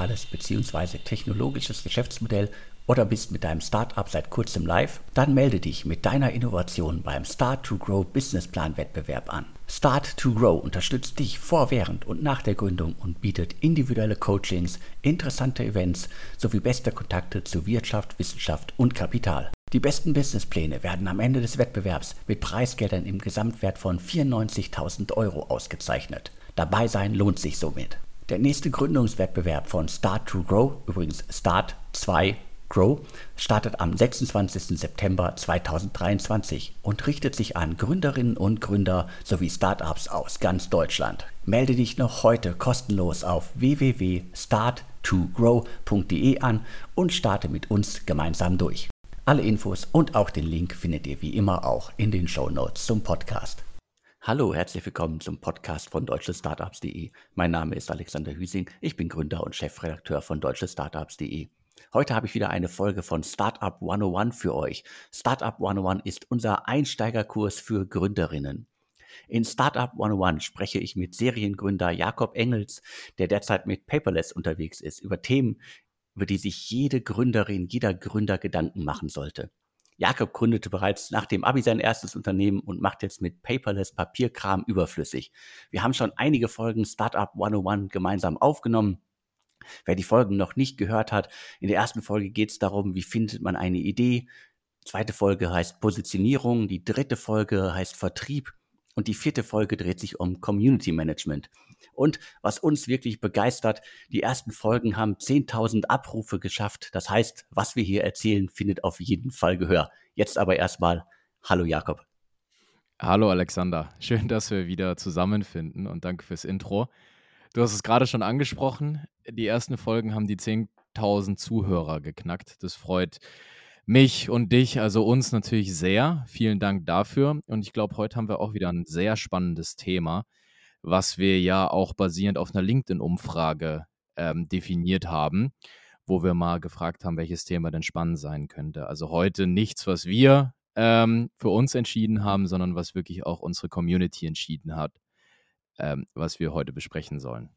digitales bzw. technologisches Geschäftsmodell oder bist mit deinem Startup seit kurzem live? Dann melde dich mit deiner Innovation beim Start to Grow Businessplan Wettbewerb an. Start to Grow unterstützt dich vor, während und nach der Gründung und bietet individuelle Coachings, interessante Events sowie beste Kontakte zu Wirtschaft, Wissenschaft und Kapital. Die besten Businesspläne werden am Ende des Wettbewerbs mit Preisgeldern im Gesamtwert von 94.000 Euro ausgezeichnet. Dabei sein lohnt sich somit. Der nächste Gründungswettbewerb von Start to Grow, übrigens Start 2 Grow startet am 26. September 2023 und richtet sich an Gründerinnen und Gründer sowie Startups aus ganz Deutschland. Melde dich noch heute kostenlos auf www.start2grow.de an und starte mit uns gemeinsam durch. Alle Infos und auch den Link findet ihr wie immer auch in den Show Notes zum Podcast. Hallo, herzlich willkommen zum Podcast von deutschestartups.de. Mein Name ist Alexander Hüsing, ich bin Gründer und Chefredakteur von deutschestartups.de. Heute habe ich wieder eine Folge von Startup 101 für euch. Startup 101 ist unser Einsteigerkurs für Gründerinnen. In Startup 101 spreche ich mit Seriengründer Jakob Engels, der derzeit mit Paperless unterwegs ist, über Themen, über die sich jede Gründerin, jeder Gründer Gedanken machen sollte. Jakob gründete bereits nach dem Abi sein erstes Unternehmen und macht jetzt mit Paperless Papierkram überflüssig. Wir haben schon einige Folgen Startup 101 gemeinsam aufgenommen Wer die Folgen noch nicht gehört hat, in der ersten Folge geht es darum, wie findet man eine Idee. Zweite Folge heißt Positionierung, die dritte Folge heißt Vertrieb und die vierte Folge dreht sich um Community Management. Und was uns wirklich begeistert, die ersten Folgen haben 10.000 Abrufe geschafft. Das heißt, was wir hier erzählen, findet auf jeden Fall Gehör. Jetzt aber erstmal, hallo Jakob. Hallo Alexander, schön, dass wir wieder zusammenfinden und danke fürs Intro. Du hast es gerade schon angesprochen. Die ersten Folgen haben die 10.000 Zuhörer geknackt. Das freut mich und dich, also uns natürlich sehr. Vielen Dank dafür. Und ich glaube, heute haben wir auch wieder ein sehr spannendes Thema, was wir ja auch basierend auf einer LinkedIn-Umfrage ähm, definiert haben, wo wir mal gefragt haben, welches Thema denn spannend sein könnte. Also heute nichts, was wir ähm, für uns entschieden haben, sondern was wirklich auch unsere Community entschieden hat ähm, was wir heute besprechen sollen.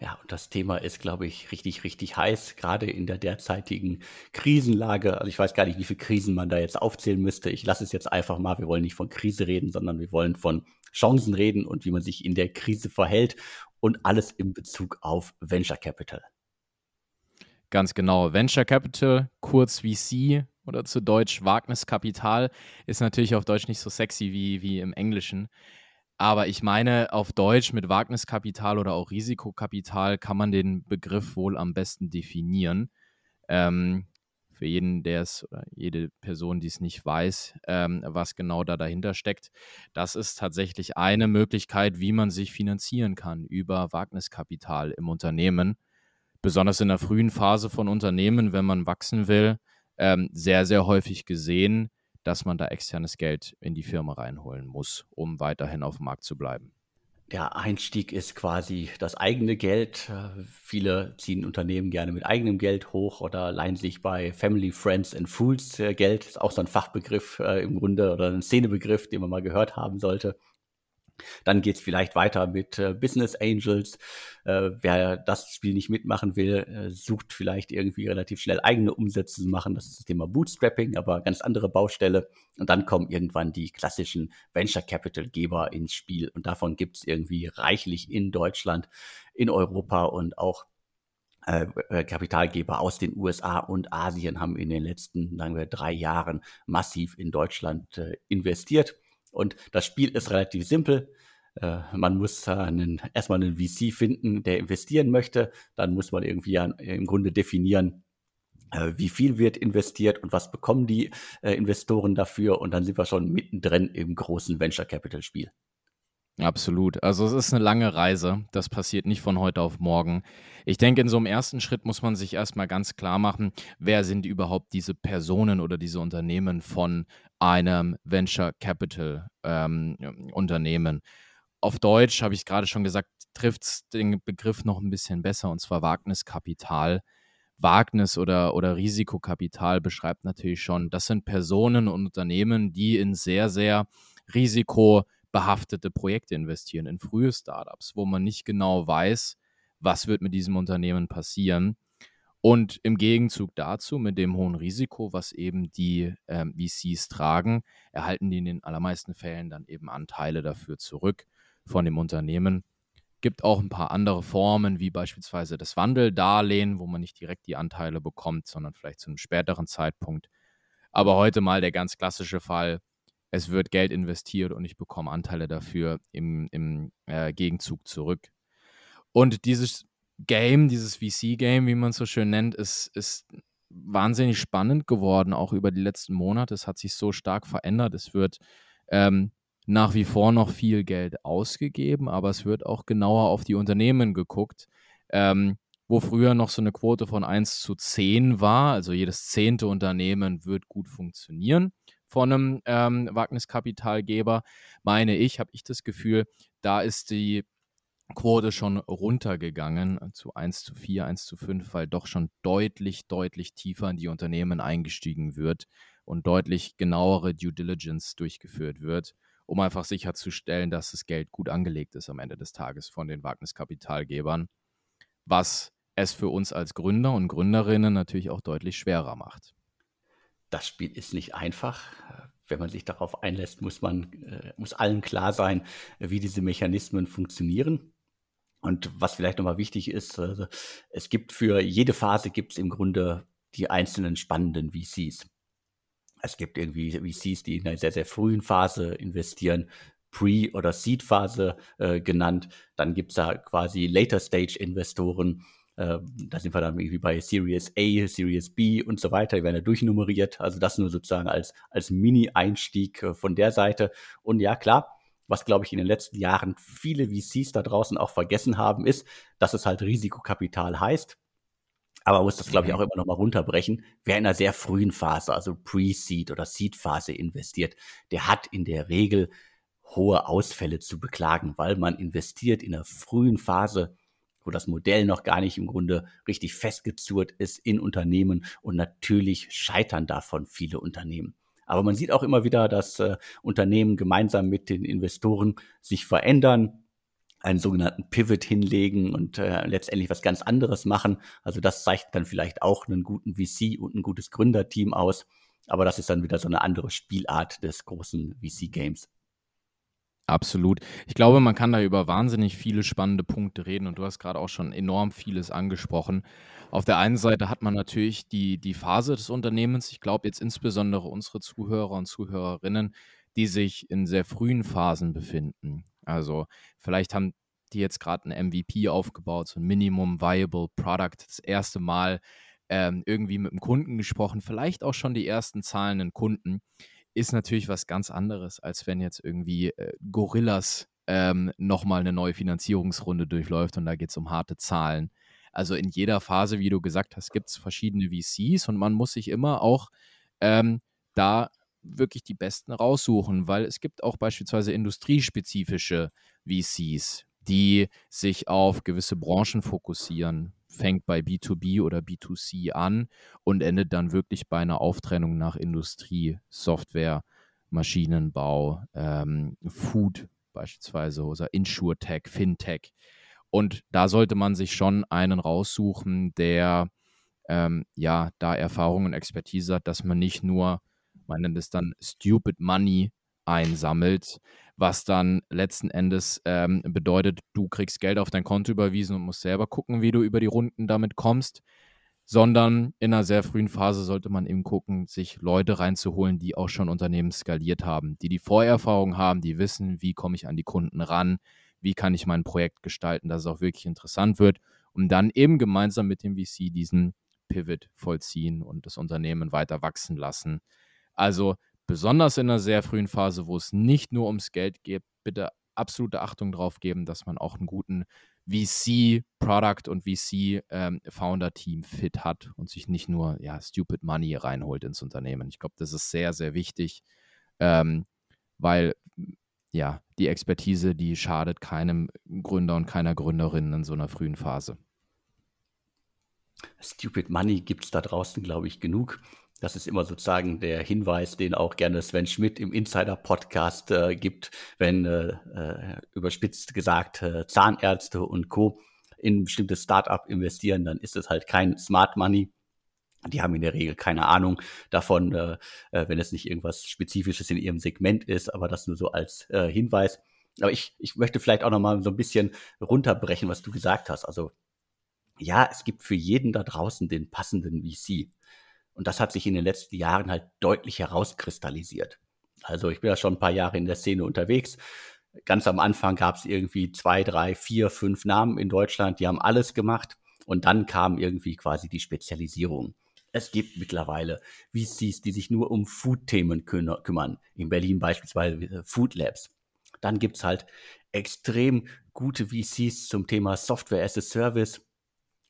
Ja, und das Thema ist, glaube ich, richtig, richtig heiß, gerade in der derzeitigen Krisenlage. Also ich weiß gar nicht, wie viele Krisen man da jetzt aufzählen müsste. Ich lasse es jetzt einfach mal. Wir wollen nicht von Krise reden, sondern wir wollen von Chancen reden und wie man sich in der Krise verhält und alles in Bezug auf Venture Capital. Ganz genau. Venture Capital, kurz VC oder zu Deutsch Wagniskapital, ist natürlich auf Deutsch nicht so sexy wie, wie im Englischen. Aber ich meine, auf Deutsch mit Wagniskapital oder auch Risikokapital kann man den Begriff wohl am besten definieren. Ähm, für jeden, der es oder jede Person, die es nicht weiß, ähm, was genau da dahinter steckt. Das ist tatsächlich eine Möglichkeit, wie man sich finanzieren kann über Wagniskapital im Unternehmen. Besonders in der frühen Phase von Unternehmen, wenn man wachsen will, ähm, sehr, sehr häufig gesehen dass man da externes Geld in die Firma reinholen muss, um weiterhin auf dem Markt zu bleiben. Der Einstieg ist quasi das eigene Geld. Viele ziehen Unternehmen gerne mit eigenem Geld hoch oder leihen sich bei Family, Friends and Fools äh, Geld. Das ist auch so ein Fachbegriff äh, im Grunde oder ein Szenebegriff, den man mal gehört haben sollte. Dann geht es vielleicht weiter mit äh, Business Angels. Äh, wer das Spiel nicht mitmachen will, äh, sucht vielleicht irgendwie relativ schnell eigene Umsätze zu machen. Das ist das Thema Bootstrapping, aber ganz andere Baustelle. Und dann kommen irgendwann die klassischen Venture Capital Geber ins Spiel. Und davon gibt es irgendwie reichlich in Deutschland, in Europa und auch äh, äh, Kapitalgeber aus den USA und Asien haben in den letzten, sagen wir, drei Jahren massiv in Deutschland äh, investiert. Und das Spiel ist relativ simpel. Äh, man muss einen, erstmal einen VC finden, der investieren möchte. Dann muss man irgendwie ja im Grunde definieren, äh, wie viel wird investiert und was bekommen die äh, Investoren dafür. Und dann sind wir schon mittendrin im großen Venture Capital Spiel. Absolut. Also es ist eine lange Reise. Das passiert nicht von heute auf morgen. Ich denke, in so einem ersten Schritt muss man sich erstmal ganz klar machen, wer sind überhaupt diese Personen oder diese Unternehmen von einem Venture Capital ähm, Unternehmen. Auf Deutsch, habe ich gerade schon gesagt, trifft es den Begriff noch ein bisschen besser, und zwar Wagniskapital. Wagnis oder, oder Risikokapital beschreibt natürlich schon, das sind Personen und Unternehmen, die in sehr, sehr risiko behaftete Projekte investieren, in frühe Startups, wo man nicht genau weiß, was wird mit diesem Unternehmen passieren. Und im Gegenzug dazu, mit dem hohen Risiko, was eben die ähm, VCs tragen, erhalten die in den allermeisten Fällen dann eben Anteile dafür zurück von dem Unternehmen. Gibt auch ein paar andere Formen, wie beispielsweise das Wandeldarlehen, wo man nicht direkt die Anteile bekommt, sondern vielleicht zu einem späteren Zeitpunkt. Aber heute mal der ganz klassische Fall, es wird Geld investiert und ich bekomme Anteile dafür im, im äh, Gegenzug zurück. Und dieses Game, dieses VC-Game, wie man es so schön nennt, ist, ist wahnsinnig spannend geworden, auch über die letzten Monate. Es hat sich so stark verändert. Es wird ähm, nach wie vor noch viel Geld ausgegeben, aber es wird auch genauer auf die Unternehmen geguckt. Ähm, wo früher noch so eine Quote von 1 zu 10 war, also jedes zehnte Unternehmen wird gut funktionieren von einem ähm, Wagniskapitalgeber, meine ich, habe ich das Gefühl, da ist die Quote schon runtergegangen zu 1 zu 4, 1 zu 5, weil doch schon deutlich, deutlich tiefer in die Unternehmen eingestiegen wird und deutlich genauere Due Diligence durchgeführt wird, um einfach sicherzustellen, dass das Geld gut angelegt ist am Ende des Tages von den Wagniskapitalgebern, was es für uns als Gründer und Gründerinnen natürlich auch deutlich schwerer macht. Das Spiel ist nicht einfach. Wenn man sich darauf einlässt, muss man, äh, muss allen klar sein, wie diese Mechanismen funktionieren. Und was vielleicht nochmal wichtig ist, also es gibt für jede Phase gibt es im Grunde die einzelnen spannenden VCs. Es gibt irgendwie VCs, die in einer sehr, sehr frühen Phase investieren, Pre- oder Seed-Phase äh, genannt. Dann gibt es da quasi Later-Stage-Investoren, äh, da sind wir dann irgendwie bei Series A, Series B und so weiter. Die werden ja durchnummeriert. Also das nur sozusagen als, als Mini-Einstieg äh, von der Seite. Und ja, klar, was, glaube ich, in den letzten Jahren viele VCs da draußen auch vergessen haben, ist, dass es halt Risikokapital heißt. Aber man muss das, glaube ich, mhm. auch immer noch mal runterbrechen. Wer in einer sehr frühen Phase, also Pre-Seed oder Seed-Phase investiert, der hat in der Regel hohe Ausfälle zu beklagen, weil man investiert in einer frühen Phase wo das Modell noch gar nicht im Grunde richtig festgezurrt ist in Unternehmen und natürlich scheitern davon viele Unternehmen. Aber man sieht auch immer wieder, dass äh, Unternehmen gemeinsam mit den Investoren sich verändern, einen sogenannten Pivot hinlegen und äh, letztendlich was ganz anderes machen. Also das zeigt dann vielleicht auch einen guten VC und ein gutes Gründerteam aus. Aber das ist dann wieder so eine andere Spielart des großen VC-Games. Absolut. Ich glaube, man kann da über wahnsinnig viele spannende Punkte reden und du hast gerade auch schon enorm vieles angesprochen. Auf der einen Seite hat man natürlich die, die Phase des Unternehmens. Ich glaube jetzt insbesondere unsere Zuhörer und Zuhörerinnen, die sich in sehr frühen Phasen befinden. Also vielleicht haben die jetzt gerade ein MVP aufgebaut, so ein Minimum Viable Product, das erste Mal ähm, irgendwie mit dem Kunden gesprochen, vielleicht auch schon die ersten zahlenden Kunden ist natürlich was ganz anderes, als wenn jetzt irgendwie äh, Gorillas ähm, nochmal eine neue Finanzierungsrunde durchläuft und da geht es um harte Zahlen. Also in jeder Phase, wie du gesagt hast, gibt es verschiedene VCs und man muss sich immer auch ähm, da wirklich die besten raussuchen, weil es gibt auch beispielsweise industriespezifische VCs, die sich auf gewisse Branchen fokussieren fängt bei B2B oder B2C an und endet dann wirklich bei einer Auftrennung nach Industrie, Software, Maschinenbau, ähm, Food beispielsweise oder InsurTech, FinTech. Und da sollte man sich schon einen raussuchen, der ähm, ja da Erfahrung und Expertise hat, dass man nicht nur, man nennt es dann Stupid Money einsammelt, was dann letzten Endes ähm, bedeutet, du kriegst Geld auf dein Konto überwiesen und musst selber gucken, wie du über die Runden damit kommst, sondern in einer sehr frühen Phase sollte man eben gucken, sich Leute reinzuholen, die auch schon Unternehmen skaliert haben, die die Vorerfahrung haben, die wissen, wie komme ich an die Kunden ran, wie kann ich mein Projekt gestalten, dass es auch wirklich interessant wird, um dann eben gemeinsam mit dem VC diesen Pivot vollziehen und das Unternehmen weiter wachsen lassen. Also besonders in einer sehr frühen Phase, wo es nicht nur ums Geld geht, bitte absolute Achtung drauf geben, dass man auch einen guten VC-Product und VC-Founder-Team ähm, fit hat und sich nicht nur ja, Stupid Money reinholt ins Unternehmen. Ich glaube, das ist sehr, sehr wichtig, ähm, weil ja, die Expertise, die schadet keinem Gründer und keiner Gründerin in so einer frühen Phase. Stupid Money gibt es da draußen, glaube ich, genug. Das ist immer sozusagen der Hinweis, den auch gerne Sven Schmidt im Insider-Podcast äh, gibt, wenn äh, äh überspitzt gesagt äh, Zahnärzte und Co. in ein bestimmtes Startup investieren, dann ist es halt kein Smart Money. Die haben in der Regel keine Ahnung davon, äh, äh, wenn es nicht irgendwas Spezifisches in ihrem Segment ist, aber das nur so als äh, Hinweis. Aber ich, ich möchte vielleicht auch noch mal so ein bisschen runterbrechen, was du gesagt hast. Also ja, es gibt für jeden da draußen den passenden VC. Und das hat sich in den letzten Jahren halt deutlich herauskristallisiert. Also ich bin ja schon ein paar Jahre in der Szene unterwegs. Ganz am Anfang gab es irgendwie zwei, drei, vier, fünf Namen in Deutschland, die haben alles gemacht. Und dann kam irgendwie quasi die Spezialisierung. Es gibt mittlerweile VCs, die sich nur um Food-Themen kümmern. In Berlin beispielsweise Food Labs. Dann gibt's halt extrem gute VCs zum Thema Software as a Service.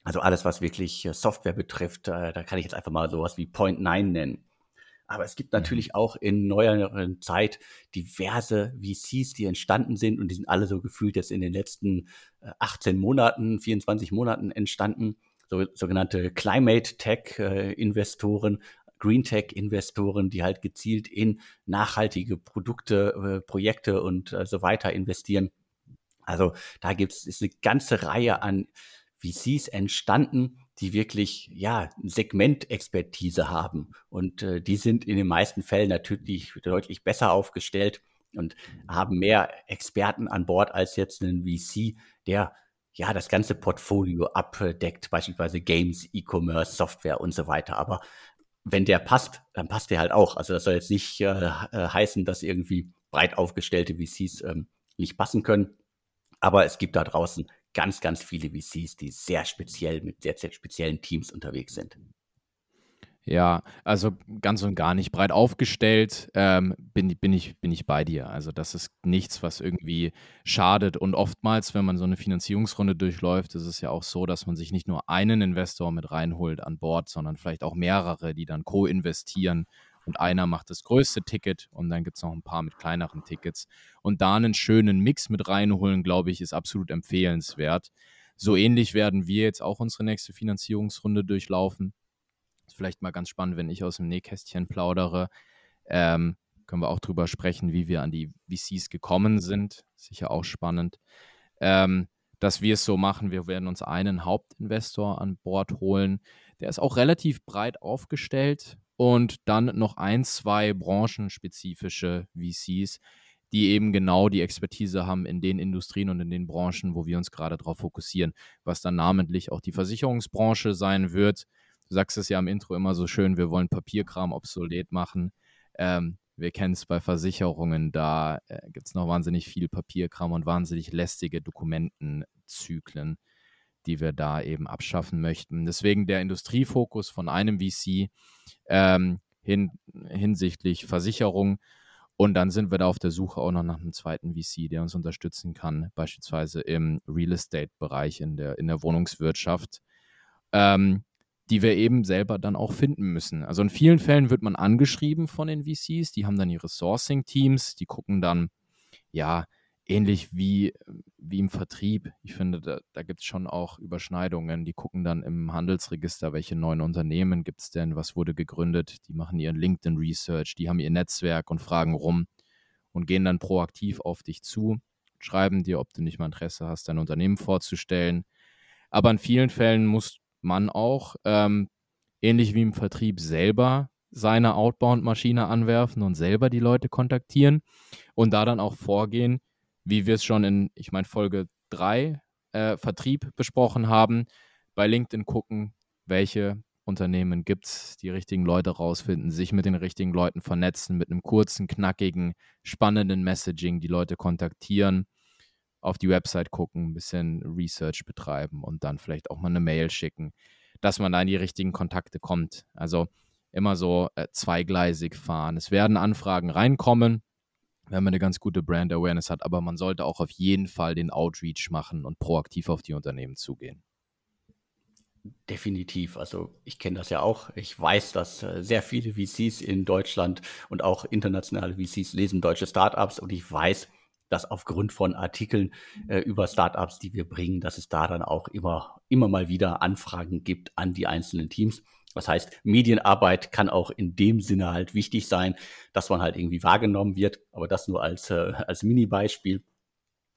Also alles, was wirklich äh, Software betrifft, äh, da kann ich jetzt einfach mal sowas wie Point 9 nennen. Aber es gibt mhm. natürlich auch in neueren Zeit diverse VCs, die entstanden sind und die sind alle so gefühlt jetzt in den letzten 18 äh, Monaten, 24 Monaten entstanden. So, sogenannte Climate Tech Investoren, Green Tech Investoren, die halt gezielt in nachhaltige Produkte, Projekte und so weiter investieren. Also da gibt es eine ganze Reihe an VCs entstanden, die wirklich ja Segmentexpertise haben und äh, die sind in den meisten Fällen natürlich deutlich besser aufgestellt und haben mehr Experten an Bord als jetzt ein VC, der ja das ganze Portfolio abdeckt, beispielsweise Games, E-Commerce, Software und so weiter. Aber wenn der passt, dann passt der halt auch. Also das soll jetzt nicht äh, äh heißen, dass irgendwie breit aufgestellte VCs ähm, nicht passen können. Aber es gibt da draußen ganz, ganz viele VCs, die sehr speziell mit sehr, sehr speziellen Teams unterwegs sind. Ja, also ganz und gar nicht breit aufgestellt, ähm, bin, bin, ich, bin ich bei dir. Also das ist nichts, was irgendwie schadet. Und oftmals, wenn man so eine Finanzierungsrunde durchläuft, ist es ja auch so, dass man sich nicht nur einen Investor mit reinholt an Bord, sondern vielleicht auch mehrere, die dann co-investieren und einer macht das größte Ticket und dann gibt es noch ein paar mit kleineren Tickets. Und da einen schönen Mix mit reinholen, glaube ich, ist absolut empfehlenswert. So ähnlich werden wir jetzt auch unsere nächste Finanzierungsrunde durchlaufen. Ist vielleicht mal ganz spannend, wenn ich aus dem Nähkästchen plaudere. Ähm, können wir auch drüber sprechen, wie wir an die VCs gekommen sind. Sicher auch spannend. Ähm, dass wir es so machen, wir werden uns einen Hauptinvestor an Bord holen. Der ist auch relativ breit aufgestellt und dann noch ein, zwei branchenspezifische VCs, die eben genau die Expertise haben in den Industrien und in den Branchen, wo wir uns gerade darauf fokussieren, was dann namentlich auch die Versicherungsbranche sein wird. Du sagst es ja im Intro immer so schön, wir wollen Papierkram obsolet machen. Ähm, wir kennen es bei Versicherungen, da äh, gibt es noch wahnsinnig viel Papierkram und wahnsinnig lästige Dokumentenzyklen die wir da eben abschaffen möchten. Deswegen der Industriefokus von einem VC ähm, hin, hinsichtlich Versicherung. Und dann sind wir da auf der Suche auch noch nach einem zweiten VC, der uns unterstützen kann, beispielsweise im Real Estate-Bereich, in der, in der Wohnungswirtschaft, ähm, die wir eben selber dann auch finden müssen. Also in vielen Fällen wird man angeschrieben von den VCs, die haben dann ihre Sourcing-Teams, die gucken dann, ja, ähnlich wie, wie im Vertrieb. Ich finde, da, da gibt es schon auch Überschneidungen. Die gucken dann im Handelsregister, welche neuen Unternehmen gibt es denn, was wurde gegründet. Die machen ihren LinkedIn-Research, die haben ihr Netzwerk und fragen rum und gehen dann proaktiv auf dich zu, schreiben dir, ob du nicht mal Interesse hast, dein Unternehmen vorzustellen. Aber in vielen Fällen muss man auch, ähm, ähnlich wie im Vertrieb, selber seine Outbound-Maschine anwerfen und selber die Leute kontaktieren und da dann auch vorgehen, wie wir es schon in, ich meine, Folge 3 äh, Vertrieb besprochen haben, bei LinkedIn gucken, welche Unternehmen gibt es, die richtigen Leute rausfinden, sich mit den richtigen Leuten vernetzen, mit einem kurzen, knackigen, spannenden Messaging die Leute kontaktieren, auf die Website gucken, ein bisschen Research betreiben und dann vielleicht auch mal eine Mail schicken, dass man da in die richtigen Kontakte kommt. Also immer so äh, zweigleisig fahren. Es werden Anfragen reinkommen, wenn man eine ganz gute Brand Awareness hat, aber man sollte auch auf jeden Fall den Outreach machen und proaktiv auf die Unternehmen zugehen. Definitiv. Also ich kenne das ja auch. Ich weiß, dass äh, sehr viele VCs in Deutschland und auch internationale VCs lesen deutsche Startups und ich weiß, dass aufgrund von Artikeln äh, über Startups, die wir bringen, dass es da dann auch immer, immer mal wieder Anfragen gibt an die einzelnen Teams. Das heißt, Medienarbeit kann auch in dem Sinne halt wichtig sein, dass man halt irgendwie wahrgenommen wird, aber das nur als, äh, als Mini-Beispiel.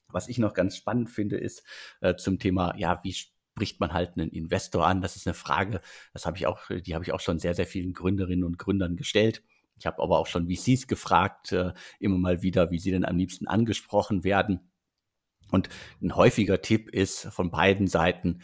Was ich noch ganz spannend finde, ist äh, zum Thema, ja, wie spricht man halt einen Investor an? Das ist eine Frage, das habe ich auch, die habe ich auch schon sehr, sehr vielen Gründerinnen und Gründern gestellt. Ich habe aber auch schon VCs gefragt, äh, immer mal wieder, wie sie denn am liebsten angesprochen werden. Und ein häufiger Tipp ist von beiden Seiten,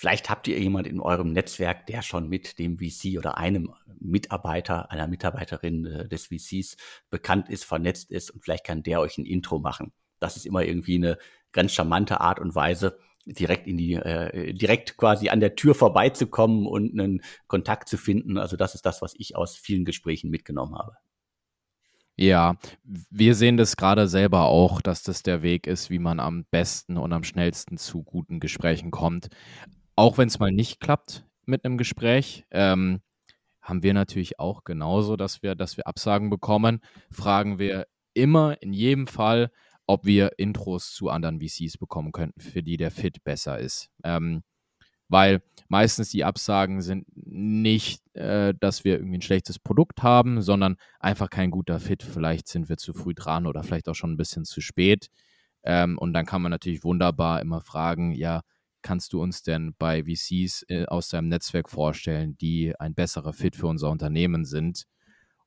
Vielleicht habt ihr jemand in eurem Netzwerk, der schon mit dem VC oder einem Mitarbeiter, einer Mitarbeiterin äh, des VCs bekannt ist, vernetzt ist und vielleicht kann der euch ein Intro machen. Das ist immer irgendwie eine ganz charmante Art und Weise, direkt in die, äh, direkt quasi an der Tür vorbeizukommen und einen Kontakt zu finden. Also das ist das, was ich aus vielen Gesprächen mitgenommen habe. Ja, wir sehen das gerade selber auch, dass das der Weg ist, wie man am besten und am schnellsten zu guten Gesprächen kommt. Auch wenn es mal nicht klappt mit einem Gespräch, ähm, haben wir natürlich auch genauso, dass wir, dass wir Absagen bekommen, fragen wir immer in jedem Fall, ob wir Intros zu anderen VCs bekommen könnten, für die der Fit besser ist. Ähm, weil meistens die Absagen sind nicht, äh, dass wir irgendwie ein schlechtes Produkt haben, sondern einfach kein guter Fit. Vielleicht sind wir zu früh dran oder vielleicht auch schon ein bisschen zu spät. Ähm, und dann kann man natürlich wunderbar immer fragen, ja, kannst du uns denn bei VCs äh, aus deinem Netzwerk vorstellen, die ein besserer Fit für unser Unternehmen sind?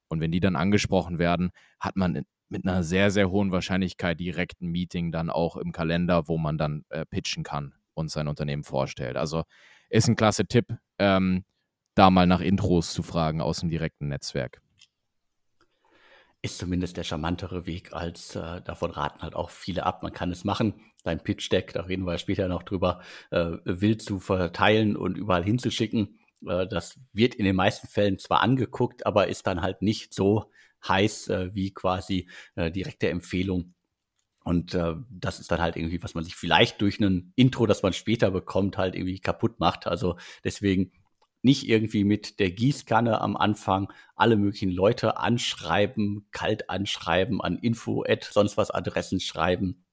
Und wenn die dann angesprochen werden, hat man mit einer sehr, sehr hohen Wahrscheinlichkeit direkt ein Meeting dann auch im Kalender, wo man dann äh, pitchen kann und sein Unternehmen vorstellt. Also ist ein klasse Tipp, ähm, da mal nach Intros zu fragen aus dem direkten Netzwerk. Ist zumindest der charmantere Weg, als äh, davon raten halt auch viele ab. Man kann es machen, dein Pitch-Deck, da reden wir später noch drüber, äh, wild zu verteilen und überall hinzuschicken. Äh, das wird in den meisten Fällen zwar angeguckt, aber ist dann halt nicht so heiß äh, wie quasi äh, direkte Empfehlung. Und äh, das ist dann halt irgendwie, was man sich vielleicht durch ein Intro, das man später bekommt, halt irgendwie kaputt macht. Also deswegen nicht irgendwie mit der Gießkanne am Anfang alle möglichen Leute anschreiben, kalt anschreiben, an Info, sonst was Adressen schreiben,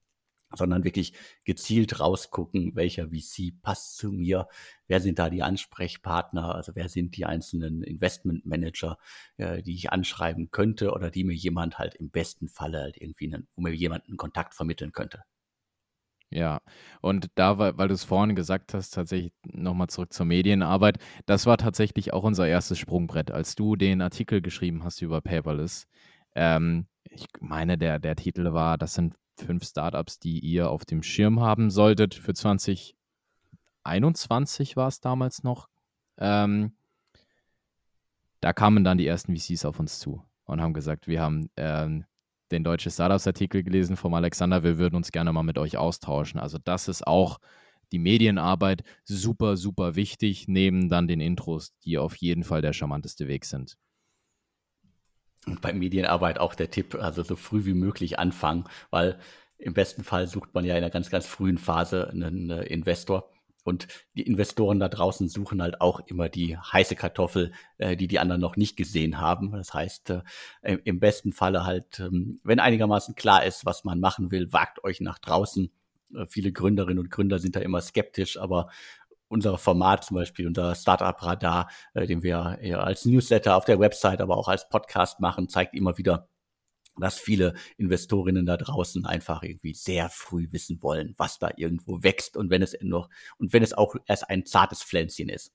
sondern wirklich gezielt rausgucken, welcher VC passt zu mir, wer sind da die Ansprechpartner, also wer sind die einzelnen Investmentmanager, äh, die ich anschreiben könnte oder die mir jemand halt im besten Falle halt irgendwie, einen, wo mir jemand einen Kontakt vermitteln könnte. Ja, und da, weil, du es vorhin gesagt hast, tatsächlich nochmal zurück zur Medienarbeit, das war tatsächlich auch unser erstes Sprungbrett, als du den Artikel geschrieben hast über Paperless. Ähm, ich meine, der, der Titel war, das sind fünf Startups, die ihr auf dem Schirm haben solltet. Für 2021 war es damals noch. Ähm, da kamen dann die ersten VCs auf uns zu und haben gesagt, wir haben ähm, den deutschen Startups-Artikel gelesen vom Alexander, wir würden uns gerne mal mit euch austauschen. Also das ist auch die Medienarbeit super, super wichtig, neben dann den Intros, die auf jeden Fall der charmanteste Weg sind. Und bei Medienarbeit auch der Tipp, also so früh wie möglich anfangen, weil im besten Fall sucht man ja in einer ganz, ganz frühen Phase einen äh, Investor. Und die Investoren da draußen suchen halt auch immer die heiße Kartoffel, äh, die die anderen noch nicht gesehen haben. Das heißt, äh, im besten Falle halt, ähm, wenn einigermaßen klar ist, was man machen will, wagt euch nach draußen. Äh, viele Gründerinnen und Gründer sind da immer skeptisch, aber unser Format zum Beispiel, unser Startup-Radar, äh, den wir als Newsletter auf der Website, aber auch als Podcast machen, zeigt immer wieder, dass viele Investorinnen da draußen einfach irgendwie sehr früh wissen wollen, was da irgendwo wächst und wenn es noch und wenn es auch erst ein zartes Pflänzchen ist.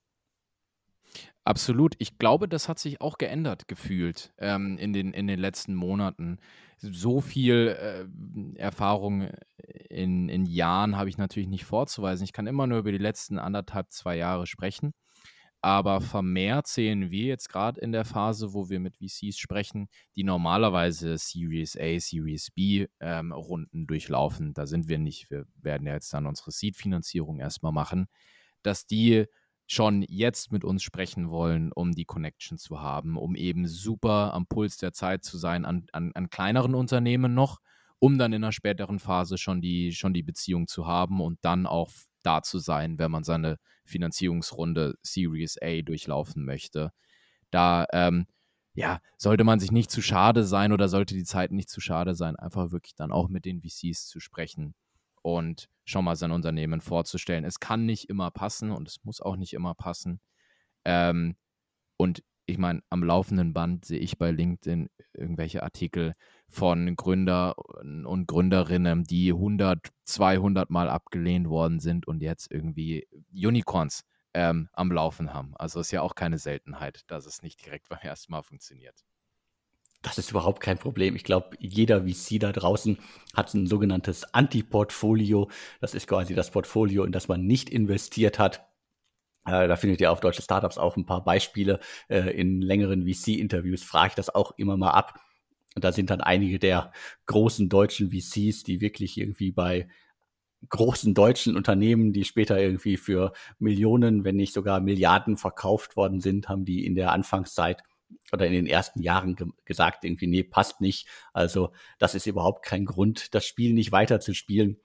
Absolut. Ich glaube, das hat sich auch geändert gefühlt ähm, in, den, in den letzten Monaten. So viel äh, Erfahrung in, in Jahren habe ich natürlich nicht vorzuweisen. Ich kann immer nur über die letzten anderthalb, zwei Jahre sprechen. Aber vermehrt sehen wir jetzt gerade in der Phase, wo wir mit VCs sprechen, die normalerweise Series A, Series B ähm, Runden durchlaufen. Da sind wir nicht. Wir werden ja jetzt dann unsere Seed-Finanzierung erstmal machen, dass die schon jetzt mit uns sprechen wollen, um die Connection zu haben, um eben super am Puls der Zeit zu sein an, an, an kleineren Unternehmen noch, um dann in einer späteren Phase schon die, schon die Beziehung zu haben und dann auch da zu sein, wenn man seine Finanzierungsrunde Series A durchlaufen möchte. Da ähm, ja, sollte man sich nicht zu schade sein oder sollte die Zeit nicht zu schade sein, einfach wirklich dann auch mit den VCs zu sprechen und schon mal sein Unternehmen vorzustellen. Es kann nicht immer passen und es muss auch nicht immer passen. Ähm, und ich meine, am laufenden Band sehe ich bei LinkedIn irgendwelche Artikel von Gründer und Gründerinnen, die 100, 200 Mal abgelehnt worden sind und jetzt irgendwie Unicorns ähm, am Laufen haben. Also ist ja auch keine Seltenheit, dass es nicht direkt beim ersten Mal funktioniert. Das ist überhaupt kein Problem. Ich glaube, jeder VC da draußen hat ein sogenanntes Anti-Portfolio. Das ist quasi das Portfolio, in das man nicht investiert hat. Äh, da findet ihr auf deutsche Startups auch ein paar Beispiele. Äh, in längeren VC-Interviews frage ich das auch immer mal ab. Und da sind dann einige der großen deutschen VCs, die wirklich irgendwie bei großen deutschen Unternehmen, die später irgendwie für Millionen, wenn nicht sogar Milliarden verkauft worden sind, haben die in der Anfangszeit oder in den ersten Jahren ge gesagt, irgendwie, nee, passt nicht. Also das ist überhaupt kein Grund, das Spiel nicht weiter zu spielen,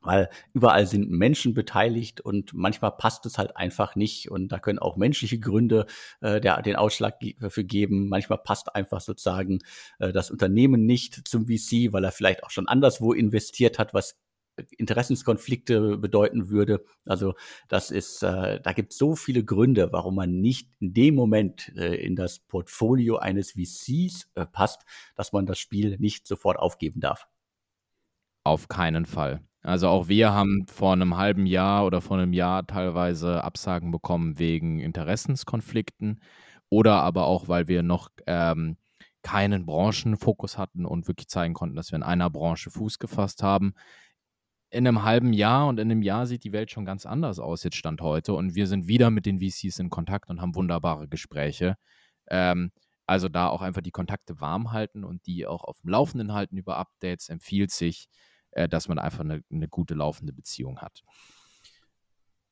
weil überall sind Menschen beteiligt und manchmal passt es halt einfach nicht und da können auch menschliche Gründe äh, der, den Ausschlag dafür geben. Manchmal passt einfach sozusagen äh, das Unternehmen nicht zum VC, weil er vielleicht auch schon anderswo investiert hat, was Interessenskonflikte bedeuten würde. Also das ist, äh, da gibt es so viele Gründe, warum man nicht in dem Moment äh, in das Portfolio eines VCs äh, passt, dass man das Spiel nicht sofort aufgeben darf. Auf keinen Fall. Also auch wir haben vor einem halben Jahr oder vor einem Jahr teilweise Absagen bekommen wegen Interessenskonflikten oder aber auch, weil wir noch ähm, keinen Branchenfokus hatten und wirklich zeigen konnten, dass wir in einer Branche Fuß gefasst haben in einem halben Jahr und in einem Jahr sieht die Welt schon ganz anders aus, jetzt Stand heute. Und wir sind wieder mit den VCs in Kontakt und haben wunderbare Gespräche. Ähm, also da auch einfach die Kontakte warm halten und die auch auf dem Laufenden halten über Updates empfiehlt sich, äh, dass man einfach eine, eine, gute laufende Beziehung hat.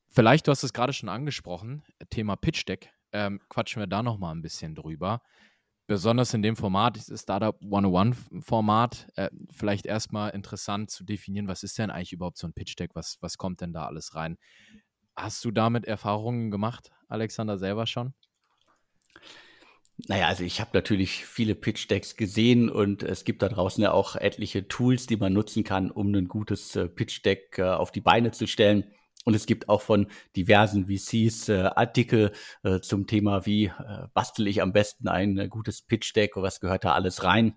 Vielleicht, du hast es gerade schon angesprochen, Thema Pitch Deck. Ähm, quatschen wir da nochmal ein bisschen drüber besonders in dem Format, dieses Startup 101-Format, äh, vielleicht erstmal interessant zu definieren, was ist denn eigentlich überhaupt so ein Pitch-Deck, was, was kommt denn da alles rein? Hast du damit Erfahrungen gemacht, Alexander, selber schon? Naja, also ich habe natürlich viele Pitch-Decks gesehen und es gibt da draußen ja auch etliche Tools, die man nutzen kann, um ein gutes äh, Pitch-Deck äh, auf die Beine zu stellen. Und es gibt auch von diversen VCs äh, Artikel äh, zum Thema, wie äh, bastel ich am besten ein äh, gutes Pitch-Deck, was gehört da alles rein.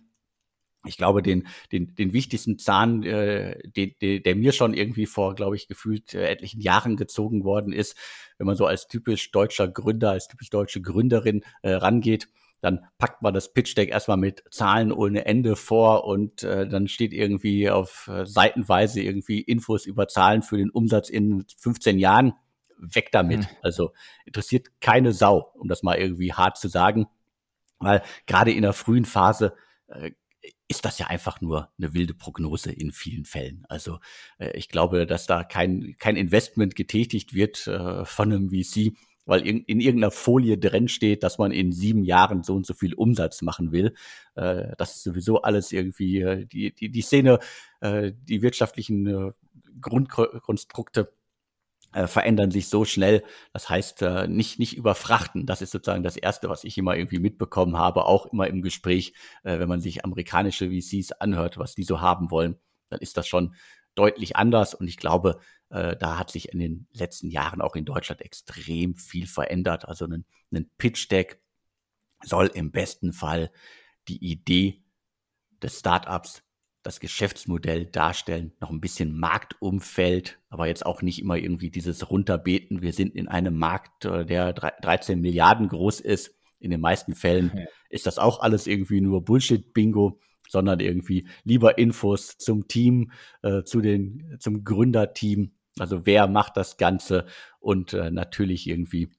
Ich glaube, den, den, den wichtigsten Zahn, äh, de, de, der mir schon irgendwie vor, glaube ich, gefühlt äh, etlichen Jahren gezogen worden ist, wenn man so als typisch deutscher Gründer, als typisch deutsche Gründerin äh, rangeht, dann packt man das Pitch Deck erstmal mit Zahlen ohne Ende vor und äh, dann steht irgendwie auf äh, seitenweise irgendwie Infos über Zahlen für den Umsatz in 15 Jahren. Weg damit. Mhm. Also interessiert keine Sau, um das mal irgendwie hart zu sagen. Weil gerade in der frühen Phase äh, ist das ja einfach nur eine wilde Prognose in vielen Fällen. Also äh, ich glaube, dass da kein, kein Investment getätigt wird äh, von einem VC, weil in, in irgendeiner Folie drin steht, dass man in sieben Jahren so und so viel Umsatz machen will. Äh, das ist sowieso alles irgendwie, äh, die, die, die Szene, äh, die wirtschaftlichen äh, Grundkonstrukte äh, verändern sich so schnell. Das heißt, äh, nicht, nicht überfrachten. Das ist sozusagen das Erste, was ich immer irgendwie mitbekommen habe, auch immer im Gespräch, äh, wenn man sich amerikanische VCs anhört, was die so haben wollen, dann ist das schon deutlich anders. Und ich glaube, äh, da hat sich in den letzten Jahren auch in Deutschland extrem viel verändert. Also ein, ein Pitch Deck soll im besten Fall die Idee des Startups, das Geschäftsmodell darstellen, noch ein bisschen Marktumfeld, aber jetzt auch nicht immer irgendwie dieses runterbeten. Wir sind in einem Markt, äh, der 13 Milliarden groß ist. In den meisten Fällen ist das auch alles irgendwie nur Bullshit-Bingo sondern irgendwie lieber Infos zum Team, äh, zu den, zum Gründerteam. Also wer macht das Ganze und äh, natürlich irgendwie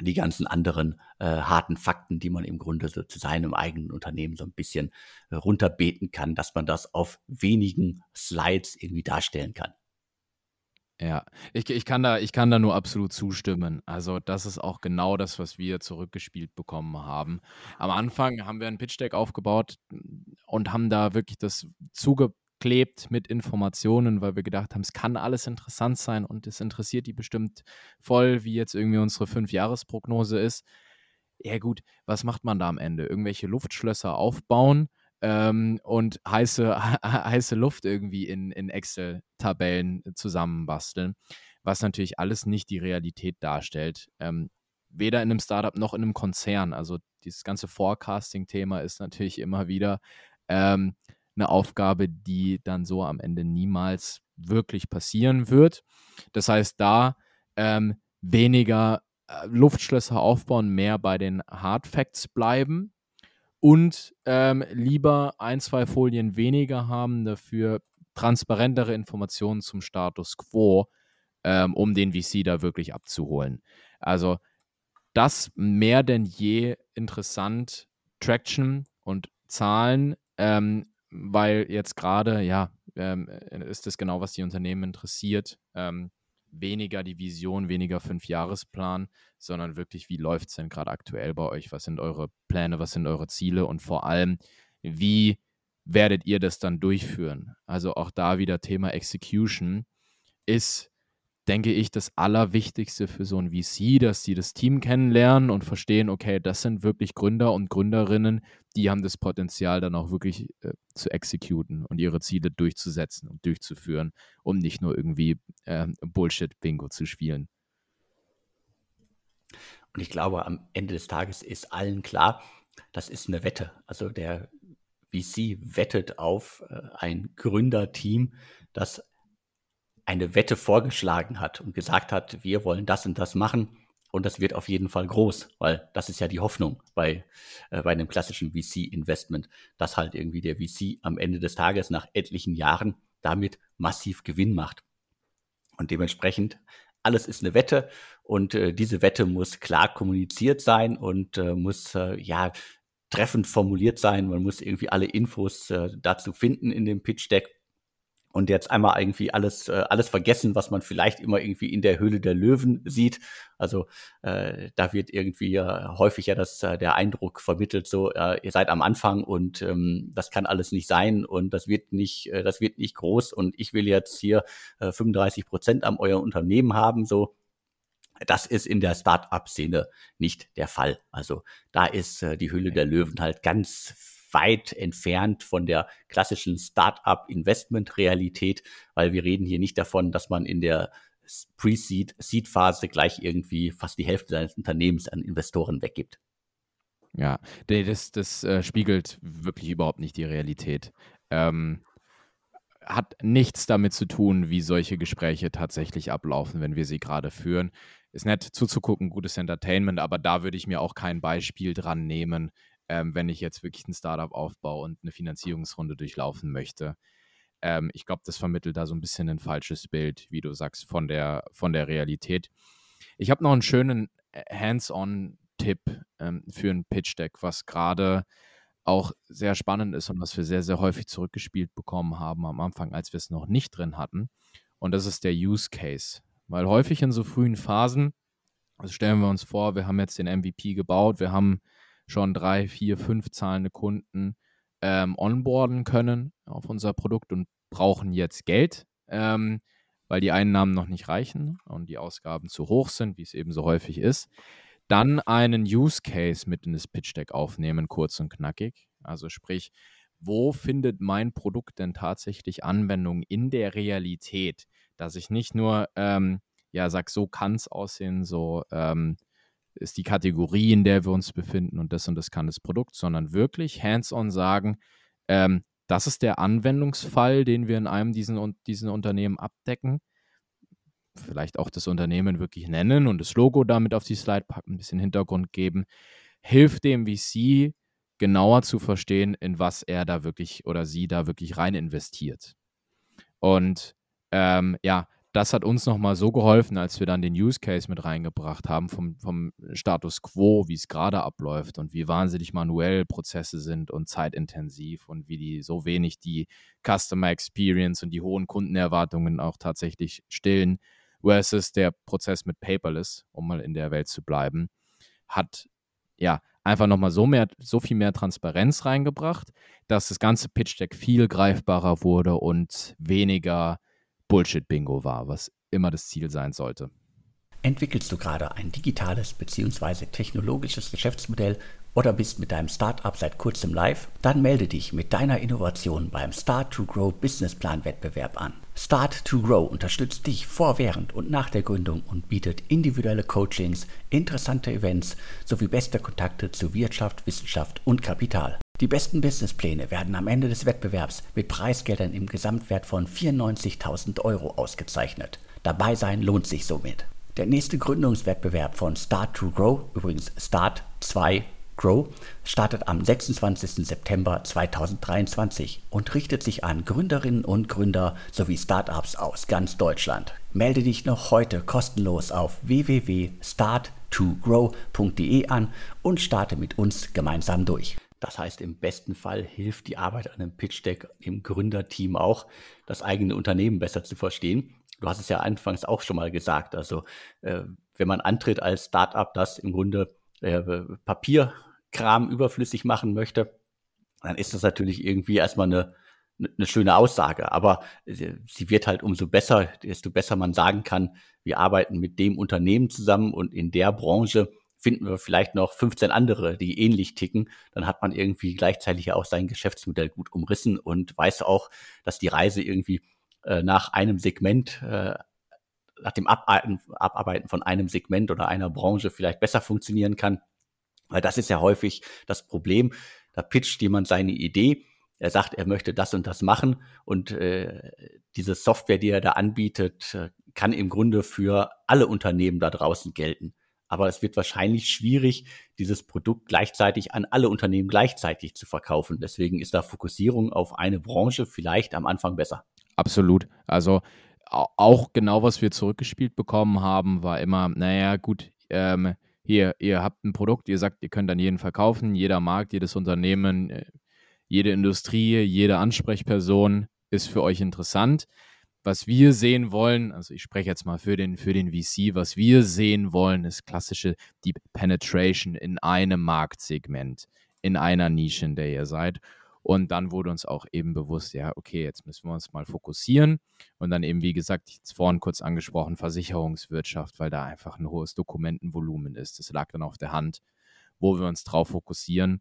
die ganzen anderen äh, harten Fakten, die man im Grunde so zu seinem eigenen Unternehmen so ein bisschen äh, runterbeten kann, dass man das auf wenigen Slides irgendwie darstellen kann. Ja, ich, ich, kann da, ich kann da nur absolut zustimmen. Also, das ist auch genau das, was wir zurückgespielt bekommen haben. Am Anfang haben wir ein Pitch-Deck aufgebaut und haben da wirklich das zugeklebt mit Informationen, weil wir gedacht haben, es kann alles interessant sein und es interessiert die bestimmt voll, wie jetzt irgendwie unsere Fünf-Jahres-Prognose ist. Ja, gut, was macht man da am Ende? Irgendwelche Luftschlösser aufbauen ähm, und heiße, heiße Luft irgendwie in, in Excel-Tabellen zusammenbasteln, was natürlich alles nicht die Realität darstellt. Ähm, weder in einem Startup noch in einem Konzern. Also dieses ganze Forecasting-Thema ist natürlich immer wieder ähm, eine Aufgabe, die dann so am Ende niemals wirklich passieren wird. Das heißt, da ähm, weniger äh, Luftschlösser aufbauen, mehr bei den Hard Facts bleiben und ähm, lieber ein, zwei Folien weniger haben, dafür transparentere Informationen zum Status quo, ähm, um den VC da wirklich abzuholen. Also das mehr denn je interessant, Traction und Zahlen, ähm, weil jetzt gerade, ja, ähm, ist das genau, was die Unternehmen interessiert. Ähm, weniger die Vision, weniger Fünfjahresplan, sondern wirklich, wie läuft es denn gerade aktuell bei euch? Was sind eure Pläne, was sind eure Ziele und vor allem, wie werdet ihr das dann durchführen? Also auch da wieder Thema Execution ist denke ich, das Allerwichtigste für so ein VC, dass sie das Team kennenlernen und verstehen, okay, das sind wirklich Gründer und Gründerinnen, die haben das Potenzial dann auch wirklich äh, zu exekuten und ihre Ziele durchzusetzen und durchzuführen, um nicht nur irgendwie äh, Bullshit-Bingo zu spielen. Und ich glaube, am Ende des Tages ist allen klar, das ist eine Wette. Also der VC wettet auf äh, ein Gründerteam, das eine Wette vorgeschlagen hat und gesagt hat, wir wollen das und das machen und das wird auf jeden Fall groß, weil das ist ja die Hoffnung bei, äh, bei einem klassischen VC-Investment, dass halt irgendwie der VC am Ende des Tages nach etlichen Jahren damit massiv Gewinn macht. Und dementsprechend, alles ist eine Wette und äh, diese Wette muss klar kommuniziert sein und äh, muss äh, ja treffend formuliert sein. Man muss irgendwie alle Infos äh, dazu finden in dem Pitch Deck und jetzt einmal irgendwie alles, äh, alles vergessen, was man vielleicht immer irgendwie in der Höhle der Löwen sieht. Also äh, da wird irgendwie äh, häufig ja das, äh, der Eindruck vermittelt, so äh, ihr seid am Anfang und ähm, das kann alles nicht sein und das wird nicht, äh, das wird nicht groß und ich will jetzt hier äh, 35 Prozent am euer Unternehmen haben. So, das ist in der Start-up-Szene nicht der Fall. Also da ist äh, die Höhle der Löwen halt ganz weit entfernt von der klassischen Start-up-Investment-Realität, weil wir reden hier nicht davon, dass man in der Pre-Seed-Seed-Phase gleich irgendwie fast die Hälfte seines Unternehmens an Investoren weggibt. Ja, das, das äh, spiegelt wirklich überhaupt nicht die Realität. Ähm, hat nichts damit zu tun, wie solche Gespräche tatsächlich ablaufen, wenn wir sie gerade führen. Ist nett zuzugucken, gutes Entertainment, aber da würde ich mir auch kein Beispiel dran nehmen, ähm, wenn ich jetzt wirklich ein Startup aufbaue und eine Finanzierungsrunde durchlaufen möchte. Ähm, ich glaube, das vermittelt da so ein bisschen ein falsches Bild, wie du sagst, von der, von der Realität. Ich habe noch einen schönen äh, Hands-on-Tipp ähm, für ein Pitch-Deck, was gerade auch sehr spannend ist und was wir sehr, sehr häufig zurückgespielt bekommen haben am Anfang, als wir es noch nicht drin hatten. Und das ist der Use Case. Weil häufig in so frühen Phasen, also stellen wir uns vor, wir haben jetzt den MVP gebaut, wir haben schon drei, vier, fünf zahlende Kunden ähm, onboarden können auf unser Produkt und brauchen jetzt Geld, ähm, weil die Einnahmen noch nicht reichen und die Ausgaben zu hoch sind, wie es eben so häufig ist. Dann einen Use Case mit in das Pitch Deck aufnehmen, kurz und knackig. Also sprich, wo findet mein Produkt denn tatsächlich Anwendung in der Realität, dass ich nicht nur ähm, ja sag, so kann es aussehen, so ähm, ist die Kategorie, in der wir uns befinden und das und das kann das Produkt, sondern wirklich hands-on sagen, ähm, das ist der Anwendungsfall, den wir in einem diesen, diesen Unternehmen abdecken. Vielleicht auch das Unternehmen wirklich nennen und das Logo damit auf die Slide packen, ein bisschen Hintergrund geben. Hilft dem VC genauer zu verstehen, in was er da wirklich oder sie da wirklich rein investiert. Und ähm, ja, das hat uns nochmal so geholfen, als wir dann den Use Case mit reingebracht haben vom, vom Status quo, wie es gerade abläuft und wie wahnsinnig manuell Prozesse sind und zeitintensiv und wie die so wenig die Customer Experience und die hohen Kundenerwartungen auch tatsächlich stillen, versus der Prozess mit Paperless, um mal in der Welt zu bleiben, hat ja einfach nochmal so, mehr, so viel mehr Transparenz reingebracht, dass das ganze Pitch Deck viel greifbarer wurde und weniger Bullshit-Bingo war, was immer das Ziel sein sollte. Entwickelst du gerade ein digitales bzw. technologisches Geschäftsmodell oder bist mit deinem Startup seit kurzem live? Dann melde dich mit deiner Innovation beim Start to Grow Businessplan Wettbewerb an. Start to Grow unterstützt dich vor, während und nach der Gründung und bietet individuelle Coachings, interessante Events sowie beste Kontakte zu Wirtschaft, Wissenschaft und Kapital. Die besten Businesspläne werden am Ende des Wettbewerbs mit Preisgeldern im Gesamtwert von 94.000 Euro ausgezeichnet. Dabei sein lohnt sich somit. Der nächste Gründungswettbewerb von Start to Grow, übrigens Start 2 Grow startet am 26. September 2023 und richtet sich an Gründerinnen und Gründer sowie Startups aus ganz Deutschland. Melde dich noch heute kostenlos auf www.start2grow.de an und starte mit uns gemeinsam durch. Das heißt, im besten Fall hilft die Arbeit an einem Pitch Deck im Gründerteam auch, das eigene Unternehmen besser zu verstehen. Du hast es ja anfangs auch schon mal gesagt. Also, äh, wenn man antritt als Startup, das im Grunde äh, Papier Kram überflüssig machen möchte, dann ist das natürlich irgendwie erstmal eine, eine schöne Aussage. Aber sie wird halt umso besser, desto besser man sagen kann, wir arbeiten mit dem Unternehmen zusammen und in der Branche finden wir vielleicht noch 15 andere, die ähnlich ticken. Dann hat man irgendwie gleichzeitig auch sein Geschäftsmodell gut umrissen und weiß auch, dass die Reise irgendwie äh, nach einem Segment, äh, nach dem Abarbeiten, Abarbeiten von einem Segment oder einer Branche vielleicht besser funktionieren kann weil das ist ja häufig das Problem. Da pitcht jemand seine Idee, er sagt, er möchte das und das machen und äh, diese Software, die er da anbietet, äh, kann im Grunde für alle Unternehmen da draußen gelten. Aber es wird wahrscheinlich schwierig, dieses Produkt gleichzeitig an alle Unternehmen gleichzeitig zu verkaufen. Deswegen ist da Fokussierung auf eine Branche vielleicht am Anfang besser. Absolut. Also auch genau, was wir zurückgespielt bekommen haben, war immer, naja, gut, ähm, hier, ihr habt ein Produkt, ihr sagt, ihr könnt an jeden verkaufen, jeder Markt, jedes Unternehmen, äh, jede Industrie, jede Ansprechperson ist für euch interessant. Was wir sehen wollen, also ich spreche jetzt mal für den, für den VC, was wir sehen wollen, ist klassische Deep Penetration in einem Marktsegment, in einer Nische, in der ihr seid. Und dann wurde uns auch eben bewusst, ja, okay, jetzt müssen wir uns mal fokussieren. Und dann eben, wie gesagt, jetzt vorhin kurz angesprochen, Versicherungswirtschaft, weil da einfach ein hohes Dokumentenvolumen ist. Das lag dann auf der Hand, wo wir uns drauf fokussieren.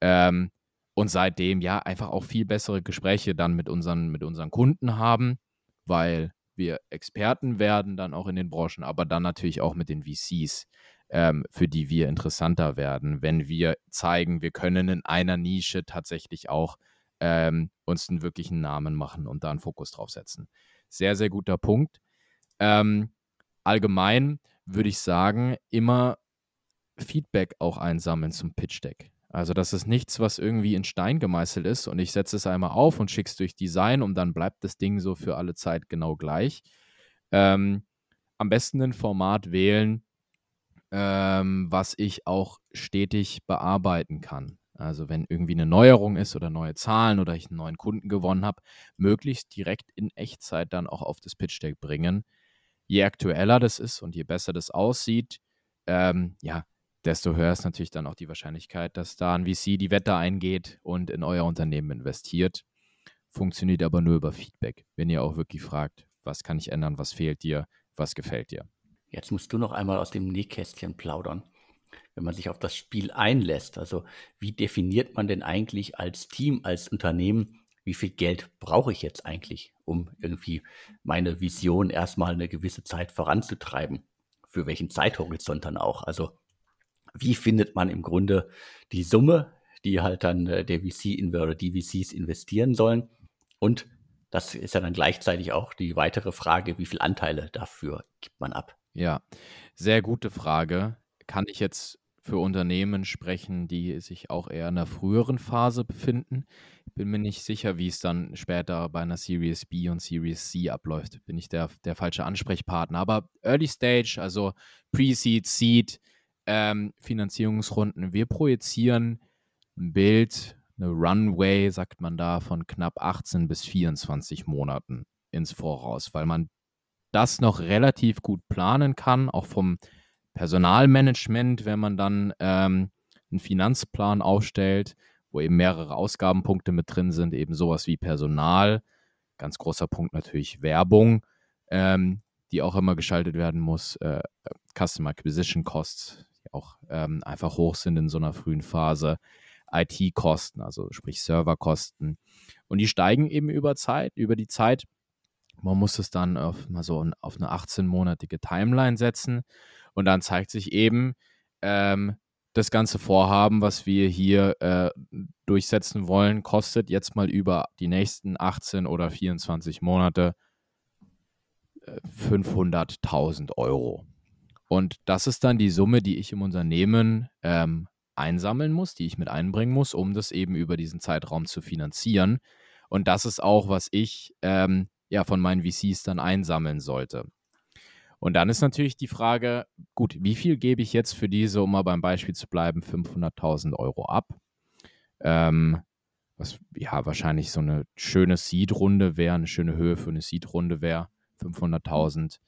Ähm, und seitdem ja einfach auch viel bessere Gespräche dann mit unseren, mit unseren Kunden haben, weil wir Experten werden dann auch in den Branchen, aber dann natürlich auch mit den VCs ähm, für die wir interessanter werden, wenn wir zeigen, wir können in einer Nische tatsächlich auch ähm, uns einen wirklichen Namen machen und da einen Fokus drauf setzen. Sehr, sehr guter Punkt. Ähm, allgemein würde ich sagen, immer Feedback auch einsammeln zum Pitch Deck. Also das ist nichts, was irgendwie in Stein gemeißelt ist und ich setze es einmal auf und schicke es durch Design und dann bleibt das Ding so für alle Zeit genau gleich. Ähm, am besten ein Format wählen, ähm, was ich auch stetig bearbeiten kann. Also wenn irgendwie eine Neuerung ist oder neue Zahlen oder ich einen neuen Kunden gewonnen habe, möglichst direkt in Echtzeit dann auch auf das Pitch Deck bringen. Je aktueller das ist und je besser das aussieht, ähm, ja, desto höher ist natürlich dann auch die Wahrscheinlichkeit, dass da ein VC die Wette eingeht und in euer Unternehmen investiert. Funktioniert aber nur über Feedback, wenn ihr auch wirklich fragt, was kann ich ändern, was fehlt dir, was gefällt dir. Jetzt musst du noch einmal aus dem Nähkästchen plaudern. Wenn man sich auf das Spiel einlässt, also wie definiert man denn eigentlich als Team, als Unternehmen, wie viel Geld brauche ich jetzt eigentlich, um irgendwie meine Vision erstmal eine gewisse Zeit voranzutreiben? Für welchen Zeithorizont dann auch? Also wie findet man im Grunde die Summe, die halt dann äh, der VC oder die VCs investieren sollen? Und das ist ja dann gleichzeitig auch die weitere Frage, wie viele Anteile dafür gibt man ab? Ja, sehr gute Frage. Kann ich jetzt für Unternehmen sprechen, die sich auch eher in der früheren Phase befinden? Ich bin mir nicht sicher, wie es dann später bei einer Series B und Series C abläuft. Bin ich der, der falsche Ansprechpartner. Aber Early Stage, also Pre-Seed, Seed, ähm, Finanzierungsrunden, wir projizieren ein Bild, eine Runway, sagt man da, von knapp 18 bis 24 Monaten ins Voraus, weil man das noch relativ gut planen kann, auch vom Personalmanagement, wenn man dann ähm, einen Finanzplan aufstellt, wo eben mehrere Ausgabenpunkte mit drin sind, eben sowas wie Personal, ganz großer Punkt natürlich Werbung, ähm, die auch immer geschaltet werden muss, äh, Customer Acquisition Costs, auch ähm, einfach hoch sind in so einer frühen Phase. IT-Kosten, also sprich Serverkosten. Und die steigen eben über Zeit, über die Zeit. Man muss es dann auf, mal so auf eine 18-monatige Timeline setzen. Und dann zeigt sich eben, ähm, das ganze Vorhaben, was wir hier äh, durchsetzen wollen, kostet jetzt mal über die nächsten 18 oder 24 Monate 500.000 äh, Euro. Und das ist dann die Summe, die ich im Unternehmen ähm, einsammeln muss, die ich mit einbringen muss, um das eben über diesen Zeitraum zu finanzieren. Und das ist auch, was ich ähm, ja von meinen VCs dann einsammeln sollte. Und dann ist natürlich die Frage, gut, wie viel gebe ich jetzt für diese, um mal beim Beispiel zu bleiben, 500.000 Euro ab? Ähm, was ja wahrscheinlich so eine schöne Seed-Runde wäre, eine schöne Höhe für eine Seed-Runde wäre, 500.000.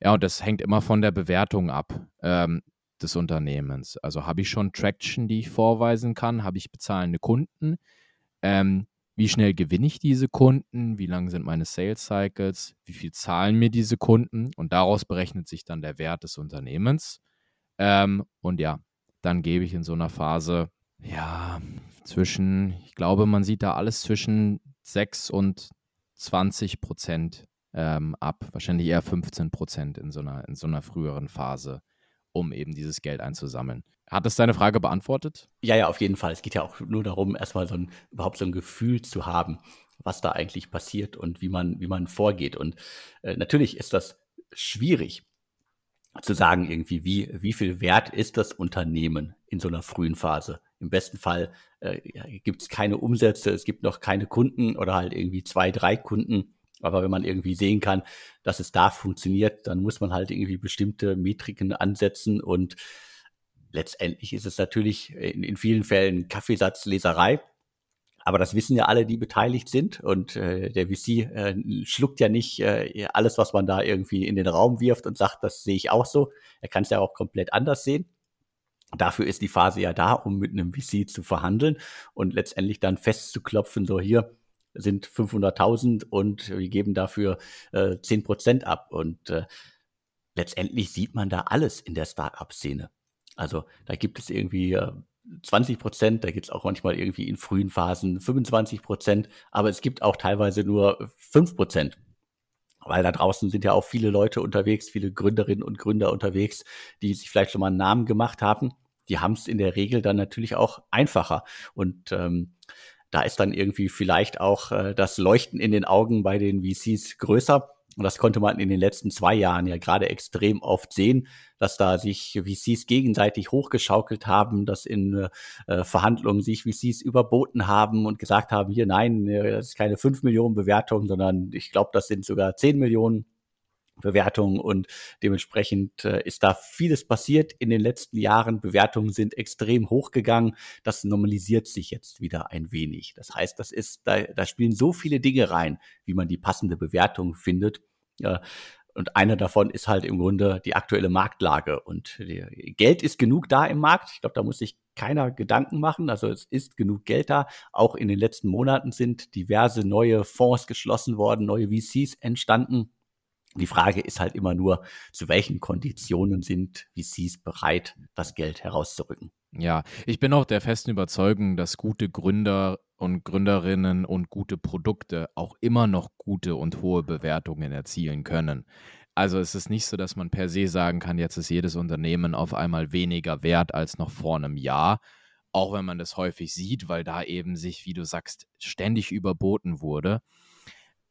Ja, und das hängt immer von der Bewertung ab ähm, des Unternehmens. Also habe ich schon Traction, die ich vorweisen kann? Habe ich bezahlende Kunden? Ähm, wie schnell gewinne ich diese Kunden, wie lang sind meine Sales Cycles, wie viel zahlen mir diese Kunden und daraus berechnet sich dann der Wert des Unternehmens. Ähm, und ja, dann gebe ich in so einer Phase, ja, zwischen, ich glaube, man sieht da alles zwischen 6 und 20 Prozent ähm, ab, wahrscheinlich eher 15 Prozent in, so einer, in so einer früheren Phase, um eben dieses Geld einzusammeln. Hat das deine Frage beantwortet? Ja, ja, auf jeden Fall. Es geht ja auch nur darum, erstmal so ein, überhaupt so ein Gefühl zu haben, was da eigentlich passiert und wie man, wie man vorgeht. Und äh, natürlich ist das schwierig zu sagen, irgendwie, wie, wie viel wert ist das Unternehmen in so einer frühen Phase. Im besten Fall äh, gibt es keine Umsätze, es gibt noch keine Kunden oder halt irgendwie zwei, drei Kunden. Aber wenn man irgendwie sehen kann, dass es da funktioniert, dann muss man halt irgendwie bestimmte Metriken ansetzen und letztendlich ist es natürlich in, in vielen Fällen Kaffeesatzleserei. Aber das wissen ja alle, die beteiligt sind. Und äh, der VC äh, schluckt ja nicht äh, alles, was man da irgendwie in den Raum wirft und sagt, das sehe ich auch so. Er kann es ja auch komplett anders sehen. Dafür ist die Phase ja da, um mit einem VC zu verhandeln und letztendlich dann festzuklopfen, so hier sind 500.000 und wir geben dafür äh, 10 Prozent ab. Und äh, letztendlich sieht man da alles in der Startup-Szene. Also da gibt es irgendwie 20 äh, Prozent, da gibt es auch manchmal irgendwie in frühen Phasen 25 Prozent, aber es gibt auch teilweise nur 5 Prozent. Weil da draußen sind ja auch viele Leute unterwegs, viele Gründerinnen und Gründer unterwegs, die sich vielleicht schon mal einen Namen gemacht haben. Die haben es in der Regel dann natürlich auch einfacher. Und ähm, da ist dann irgendwie vielleicht auch äh, das Leuchten in den Augen bei den VCs größer und das konnte man in den letzten zwei Jahren ja gerade extrem oft sehen, dass da sich VCs gegenseitig hochgeschaukelt haben, dass in äh, Verhandlungen sich VCs überboten haben und gesagt haben, hier nein, äh, das ist keine 5 Millionen Bewertung, sondern ich glaube, das sind sogar 10 Millionen. Bewertungen und dementsprechend äh, ist da vieles passiert in den letzten Jahren. Bewertungen sind extrem hochgegangen. Das normalisiert sich jetzt wieder ein wenig. Das heißt, das ist, da, da spielen so viele Dinge rein, wie man die passende Bewertung findet. Ja, und einer davon ist halt im Grunde die aktuelle Marktlage. Und Geld ist genug da im Markt. Ich glaube, da muss sich keiner Gedanken machen. Also es ist genug Geld da. Auch in den letzten Monaten sind diverse neue Fonds geschlossen worden, neue VCs entstanden. Die Frage ist halt immer nur, zu welchen Konditionen sind VCs bereit, das Geld herauszurücken. Ja, ich bin auch der festen Überzeugung, dass gute Gründer und Gründerinnen und gute Produkte auch immer noch gute und hohe Bewertungen erzielen können. Also es ist nicht so, dass man per se sagen kann, jetzt ist jedes Unternehmen auf einmal weniger wert als noch vor einem Jahr, auch wenn man das häufig sieht, weil da eben sich, wie du sagst, ständig überboten wurde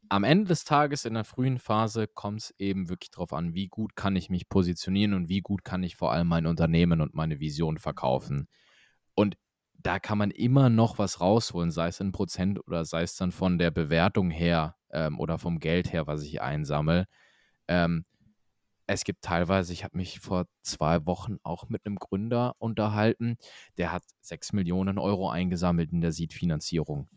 am Ende des Tages in der frühen Phase kommt es eben wirklich darauf an, wie gut kann ich mich positionieren und wie gut kann ich vor allem mein Unternehmen und meine Vision verkaufen. Und da kann man immer noch was rausholen, sei es in Prozent oder sei es dann von der Bewertung her ähm, oder vom Geld her, was ich einsammle. Ähm, es gibt teilweise, ich habe mich vor zwei Wochen auch mit einem Gründer unterhalten, der hat sechs Millionen Euro eingesammelt in der Seed-Finanzierung.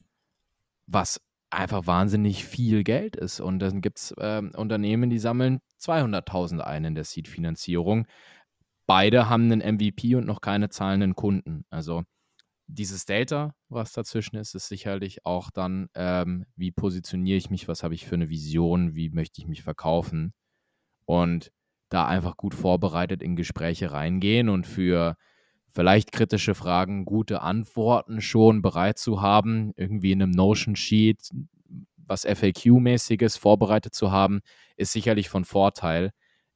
Was einfach wahnsinnig viel Geld ist. Und dann gibt es äh, Unternehmen, die sammeln 200.000 ein in der Seed-Finanzierung. Beide haben einen MVP und noch keine zahlenden Kunden. Also dieses Delta, was dazwischen ist, ist sicherlich auch dann, ähm, wie positioniere ich mich, was habe ich für eine Vision, wie möchte ich mich verkaufen. Und da einfach gut vorbereitet in Gespräche reingehen und für vielleicht kritische Fragen gute Antworten schon bereit zu haben, irgendwie in einem Notion-Sheet was FAQ-mäßiges vorbereitet zu haben, ist sicherlich von Vorteil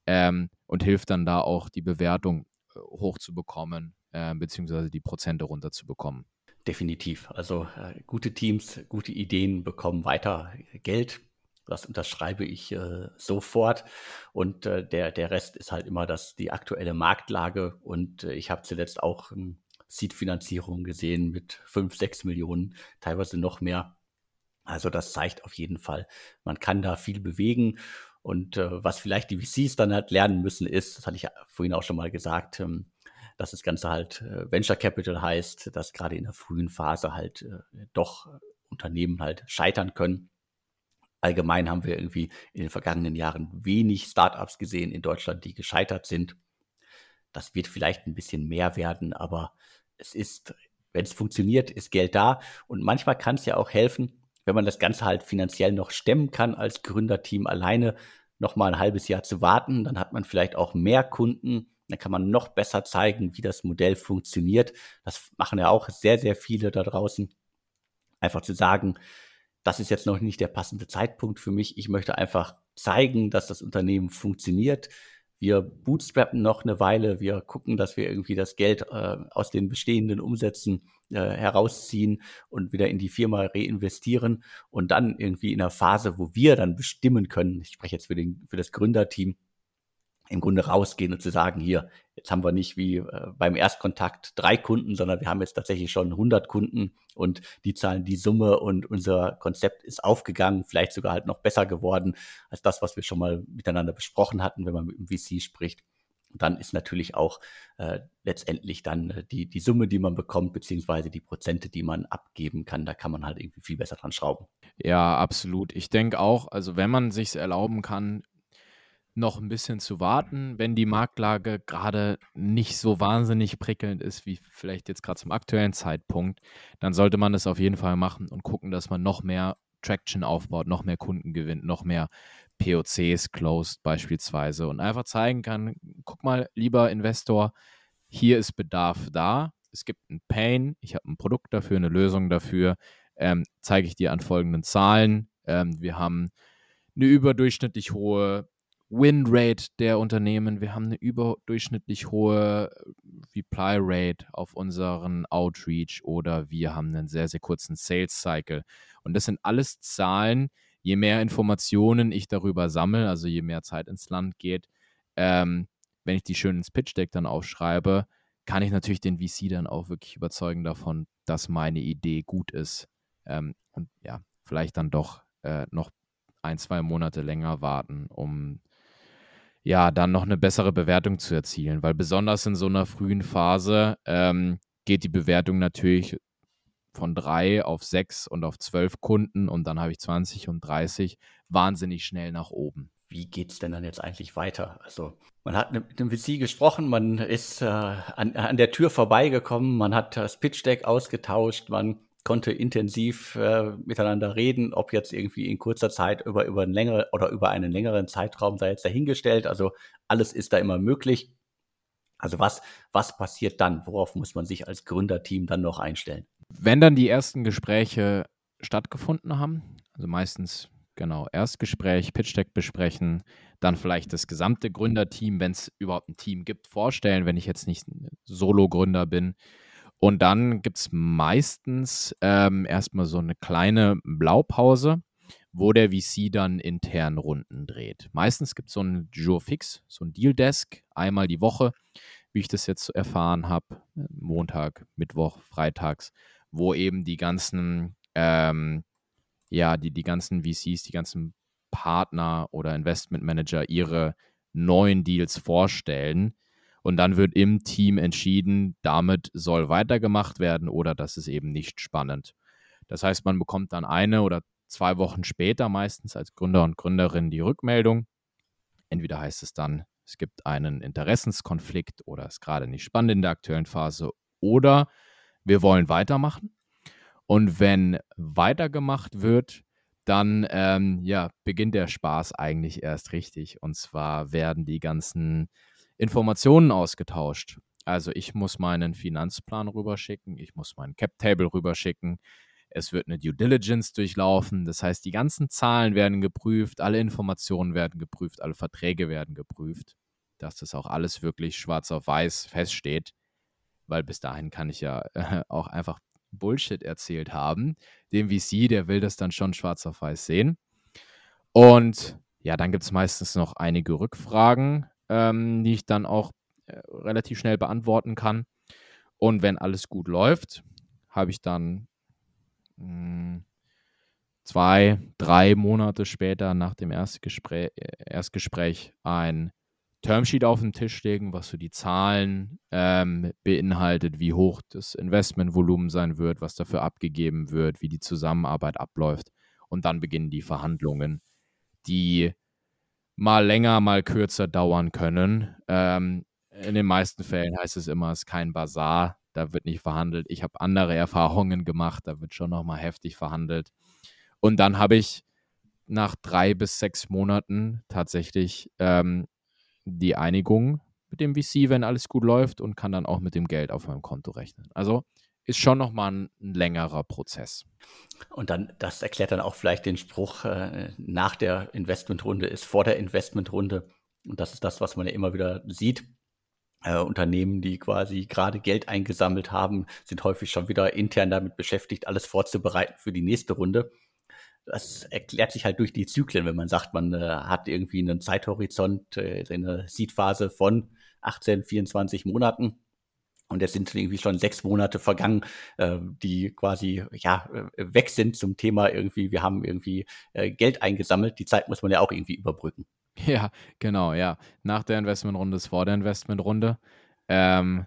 ähm, und hilft dann da auch die Bewertung äh, hochzubekommen, äh, beziehungsweise die Prozente runterzubekommen. Definitiv. Also äh, gute Teams, gute Ideen bekommen weiter Geld. Das unterschreibe ich äh, sofort. Und äh, der, der Rest ist halt immer das, die aktuelle Marktlage. Und äh, ich habe zuletzt auch ähm, Seed-Finanzierung gesehen mit 5, 6 Millionen, teilweise noch mehr. Also das zeigt auf jeden Fall, man kann da viel bewegen. Und äh, was vielleicht die VCs dann halt lernen müssen, ist, das hatte ich vorhin auch schon mal gesagt, ähm, dass das Ganze halt äh, Venture Capital heißt, dass gerade in der frühen Phase halt äh, doch Unternehmen halt scheitern können. Allgemein haben wir irgendwie in den vergangenen Jahren wenig Startups gesehen in Deutschland, die gescheitert sind. Das wird vielleicht ein bisschen mehr werden, aber es ist, wenn es funktioniert, ist Geld da. Und manchmal kann es ja auch helfen, wenn man das Ganze halt finanziell noch stemmen kann als Gründerteam alleine, noch mal ein halbes Jahr zu warten. Dann hat man vielleicht auch mehr Kunden. Dann kann man noch besser zeigen, wie das Modell funktioniert. Das machen ja auch sehr, sehr viele da draußen. Einfach zu sagen, das ist jetzt noch nicht der passende Zeitpunkt für mich. Ich möchte einfach zeigen, dass das Unternehmen funktioniert. Wir bootstrappen noch eine Weile. Wir gucken, dass wir irgendwie das Geld äh, aus den bestehenden Umsätzen äh, herausziehen und wieder in die Firma reinvestieren und dann irgendwie in einer Phase, wo wir dann bestimmen können, ich spreche jetzt für, den, für das Gründerteam, im Grunde rausgehen und zu sagen, hier, jetzt haben wir nicht wie äh, beim Erstkontakt drei Kunden, sondern wir haben jetzt tatsächlich schon 100 Kunden und die zahlen die Summe und unser Konzept ist aufgegangen, vielleicht sogar halt noch besser geworden als das, was wir schon mal miteinander besprochen hatten, wenn man mit dem VC spricht. Und dann ist natürlich auch äh, letztendlich dann äh, die, die Summe, die man bekommt, beziehungsweise die Prozente, die man abgeben kann, da kann man halt irgendwie viel besser dran schrauben. Ja, absolut. Ich denke auch, also wenn man sich erlauben kann, noch ein bisschen zu warten, wenn die Marktlage gerade nicht so wahnsinnig prickelnd ist, wie vielleicht jetzt gerade zum aktuellen Zeitpunkt, dann sollte man das auf jeden Fall machen und gucken, dass man noch mehr Traction aufbaut, noch mehr Kunden gewinnt, noch mehr POCs closed beispielsweise und einfach zeigen kann, guck mal, lieber Investor, hier ist Bedarf da, es gibt ein Pain, ich habe ein Produkt dafür, eine Lösung dafür, ähm, zeige ich dir an folgenden Zahlen. Ähm, wir haben eine überdurchschnittlich hohe Win-Rate der Unternehmen. Wir haben eine überdurchschnittlich hohe Reply-Rate auf unseren Outreach oder wir haben einen sehr, sehr kurzen Sales-Cycle. Und das sind alles Zahlen, je mehr Informationen ich darüber sammle, also je mehr Zeit ins Land geht, ähm, wenn ich die schön ins Pitch-Deck dann aufschreibe, kann ich natürlich den VC dann auch wirklich überzeugen davon, dass meine Idee gut ist. Ähm, und ja, vielleicht dann doch äh, noch ein, zwei Monate länger warten, um ja, dann noch eine bessere Bewertung zu erzielen. Weil besonders in so einer frühen Phase ähm, geht die Bewertung natürlich von drei auf sechs und auf zwölf Kunden und dann habe ich 20 und 30 wahnsinnig schnell nach oben. Wie geht es denn dann jetzt eigentlich weiter? Also man hat mit dem VC gesprochen, man ist äh, an, an der Tür vorbeigekommen, man hat das Pitch Deck ausgetauscht, man konnte intensiv äh, miteinander reden, ob jetzt irgendwie in kurzer Zeit über, über einen längeren oder über einen längeren Zeitraum sei jetzt dahingestellt. Also alles ist da immer möglich. Also was, was passiert dann? Worauf muss man sich als Gründerteam dann noch einstellen? Wenn dann die ersten Gespräche stattgefunden haben, also meistens genau Erstgespräch, Pitch Deck besprechen, dann vielleicht das gesamte Gründerteam, wenn es überhaupt ein Team gibt, vorstellen, wenn ich jetzt nicht Solo-Gründer bin, und dann gibt es meistens ähm, erstmal so eine kleine Blaupause, wo der VC dann intern Runden dreht. Meistens gibt es so ein Jour fix, so ein Deal Desk, einmal die Woche, wie ich das jetzt erfahren habe, Montag, Mittwoch, Freitags, wo eben die ganzen, ähm, ja, die, die ganzen VCs, die ganzen Partner oder Investment Manager ihre neuen Deals vorstellen und dann wird im Team entschieden, damit soll weitergemacht werden oder das ist eben nicht spannend. Das heißt, man bekommt dann eine oder zwei Wochen später meistens als Gründer und Gründerin die Rückmeldung. Entweder heißt es dann, es gibt einen Interessenskonflikt oder es ist gerade nicht spannend in der aktuellen Phase oder wir wollen weitermachen. Und wenn weitergemacht wird, dann ähm, ja, beginnt der Spaß eigentlich erst richtig. Und zwar werden die ganzen Informationen ausgetauscht. Also ich muss meinen Finanzplan rüberschicken, ich muss meinen Cap-Table rüberschicken, es wird eine Due Diligence durchlaufen. Das heißt, die ganzen Zahlen werden geprüft, alle Informationen werden geprüft, alle Verträge werden geprüft, dass das auch alles wirklich schwarz auf weiß feststeht. Weil bis dahin kann ich ja äh, auch einfach Bullshit erzählt haben. Dem VC, der will das dann schon schwarz auf weiß sehen. Und ja, dann gibt es meistens noch einige Rückfragen, ähm, die ich dann auch äh, relativ schnell beantworten kann. Und wenn alles gut läuft, habe ich dann hm, zwei, drei Monate später nach dem Erstgespräch, Erstgespräch ein Termsheet auf den Tisch legen, was so die Zahlen ähm, beinhaltet, wie hoch das Investmentvolumen sein wird, was dafür abgegeben wird, wie die Zusammenarbeit abläuft. Und dann beginnen die Verhandlungen, die mal länger, mal kürzer dauern können. Ähm, in den meisten Fällen heißt es immer, es ist kein Bazar da wird nicht verhandelt. Ich habe andere Erfahrungen gemacht, da wird schon nochmal heftig verhandelt. Und dann habe ich nach drei bis sechs Monaten tatsächlich ähm, die Einigung mit dem VC, wenn alles gut läuft und kann dann auch mit dem Geld auf meinem Konto rechnen. Also ist schon nochmal ein, ein längerer Prozess. Und dann, das erklärt dann auch vielleicht den Spruch, äh, nach der Investmentrunde ist vor der Investmentrunde. Und das ist das, was man ja immer wieder sieht äh, Unternehmen, die quasi gerade Geld eingesammelt haben, sind häufig schon wieder intern damit beschäftigt, alles vorzubereiten für die nächste Runde. Das erklärt sich halt durch die Zyklen, wenn man sagt, man äh, hat irgendwie einen Zeithorizont, äh, eine Seedphase von 18, 24 Monaten. Und es sind irgendwie schon sechs Monate vergangen, äh, die quasi ja äh, weg sind zum Thema irgendwie, wir haben irgendwie äh, Geld eingesammelt. Die Zeit muss man ja auch irgendwie überbrücken. Ja, genau, ja. Nach der Investmentrunde ist vor der Investmentrunde. Ähm,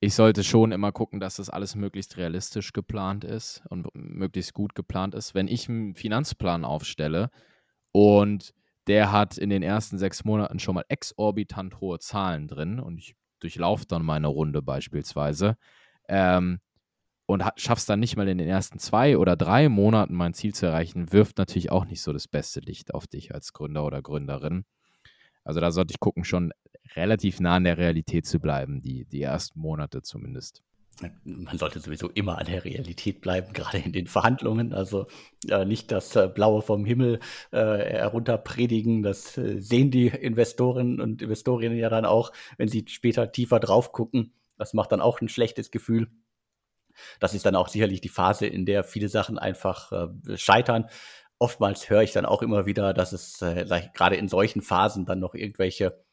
ich sollte schon immer gucken, dass das alles möglichst realistisch geplant ist und möglichst gut geplant ist. Wenn ich einen Finanzplan aufstelle und der hat in den ersten sechs Monaten schon mal exorbitant hohe Zahlen drin und ich durchlaufe dann meine Runde beispielsweise, ähm, und schaffst dann nicht mal in den ersten zwei oder drei Monaten mein Ziel zu erreichen, wirft natürlich auch nicht so das beste Licht auf dich als Gründer oder Gründerin. Also da sollte ich gucken, schon relativ nah an der Realität zu bleiben, die, die ersten Monate zumindest. Man sollte sowieso immer an der Realität bleiben, gerade in den Verhandlungen. Also äh, nicht das äh, Blaue vom Himmel äh, herunterpredigen. Das äh, sehen die Investoren und Investorinnen ja dann auch, wenn sie später tiefer drauf gucken. Das macht dann auch ein schlechtes Gefühl. Das ist dann auch sicherlich die Phase, in der viele Sachen einfach äh, scheitern. Oftmals höre ich dann auch immer wieder, dass es gerade in solchen Phasen dann noch irgendwelche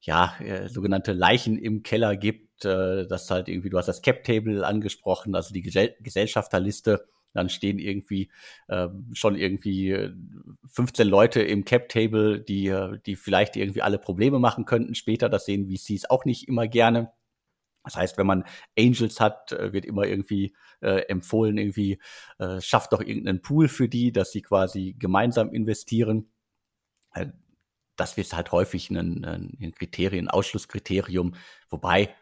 ja, sogenannte Leichen im Keller gibt, äh, dass halt irgendwie, du hast das Cap-Table angesprochen, also die Gesell Gesellschafterliste, dann stehen irgendwie äh, schon irgendwie 15 Leute im Cap-Table, die, äh, die vielleicht irgendwie alle Probleme machen könnten später. Das sehen VCs auch nicht immer gerne. Das heißt, wenn man Angels hat, äh, wird immer irgendwie äh, empfohlen, irgendwie äh, schafft doch irgendeinen Pool für die, dass sie quasi gemeinsam investieren. Äh, das wird halt häufig ein, ein Kriterien, Ausschlusskriterium. Wobei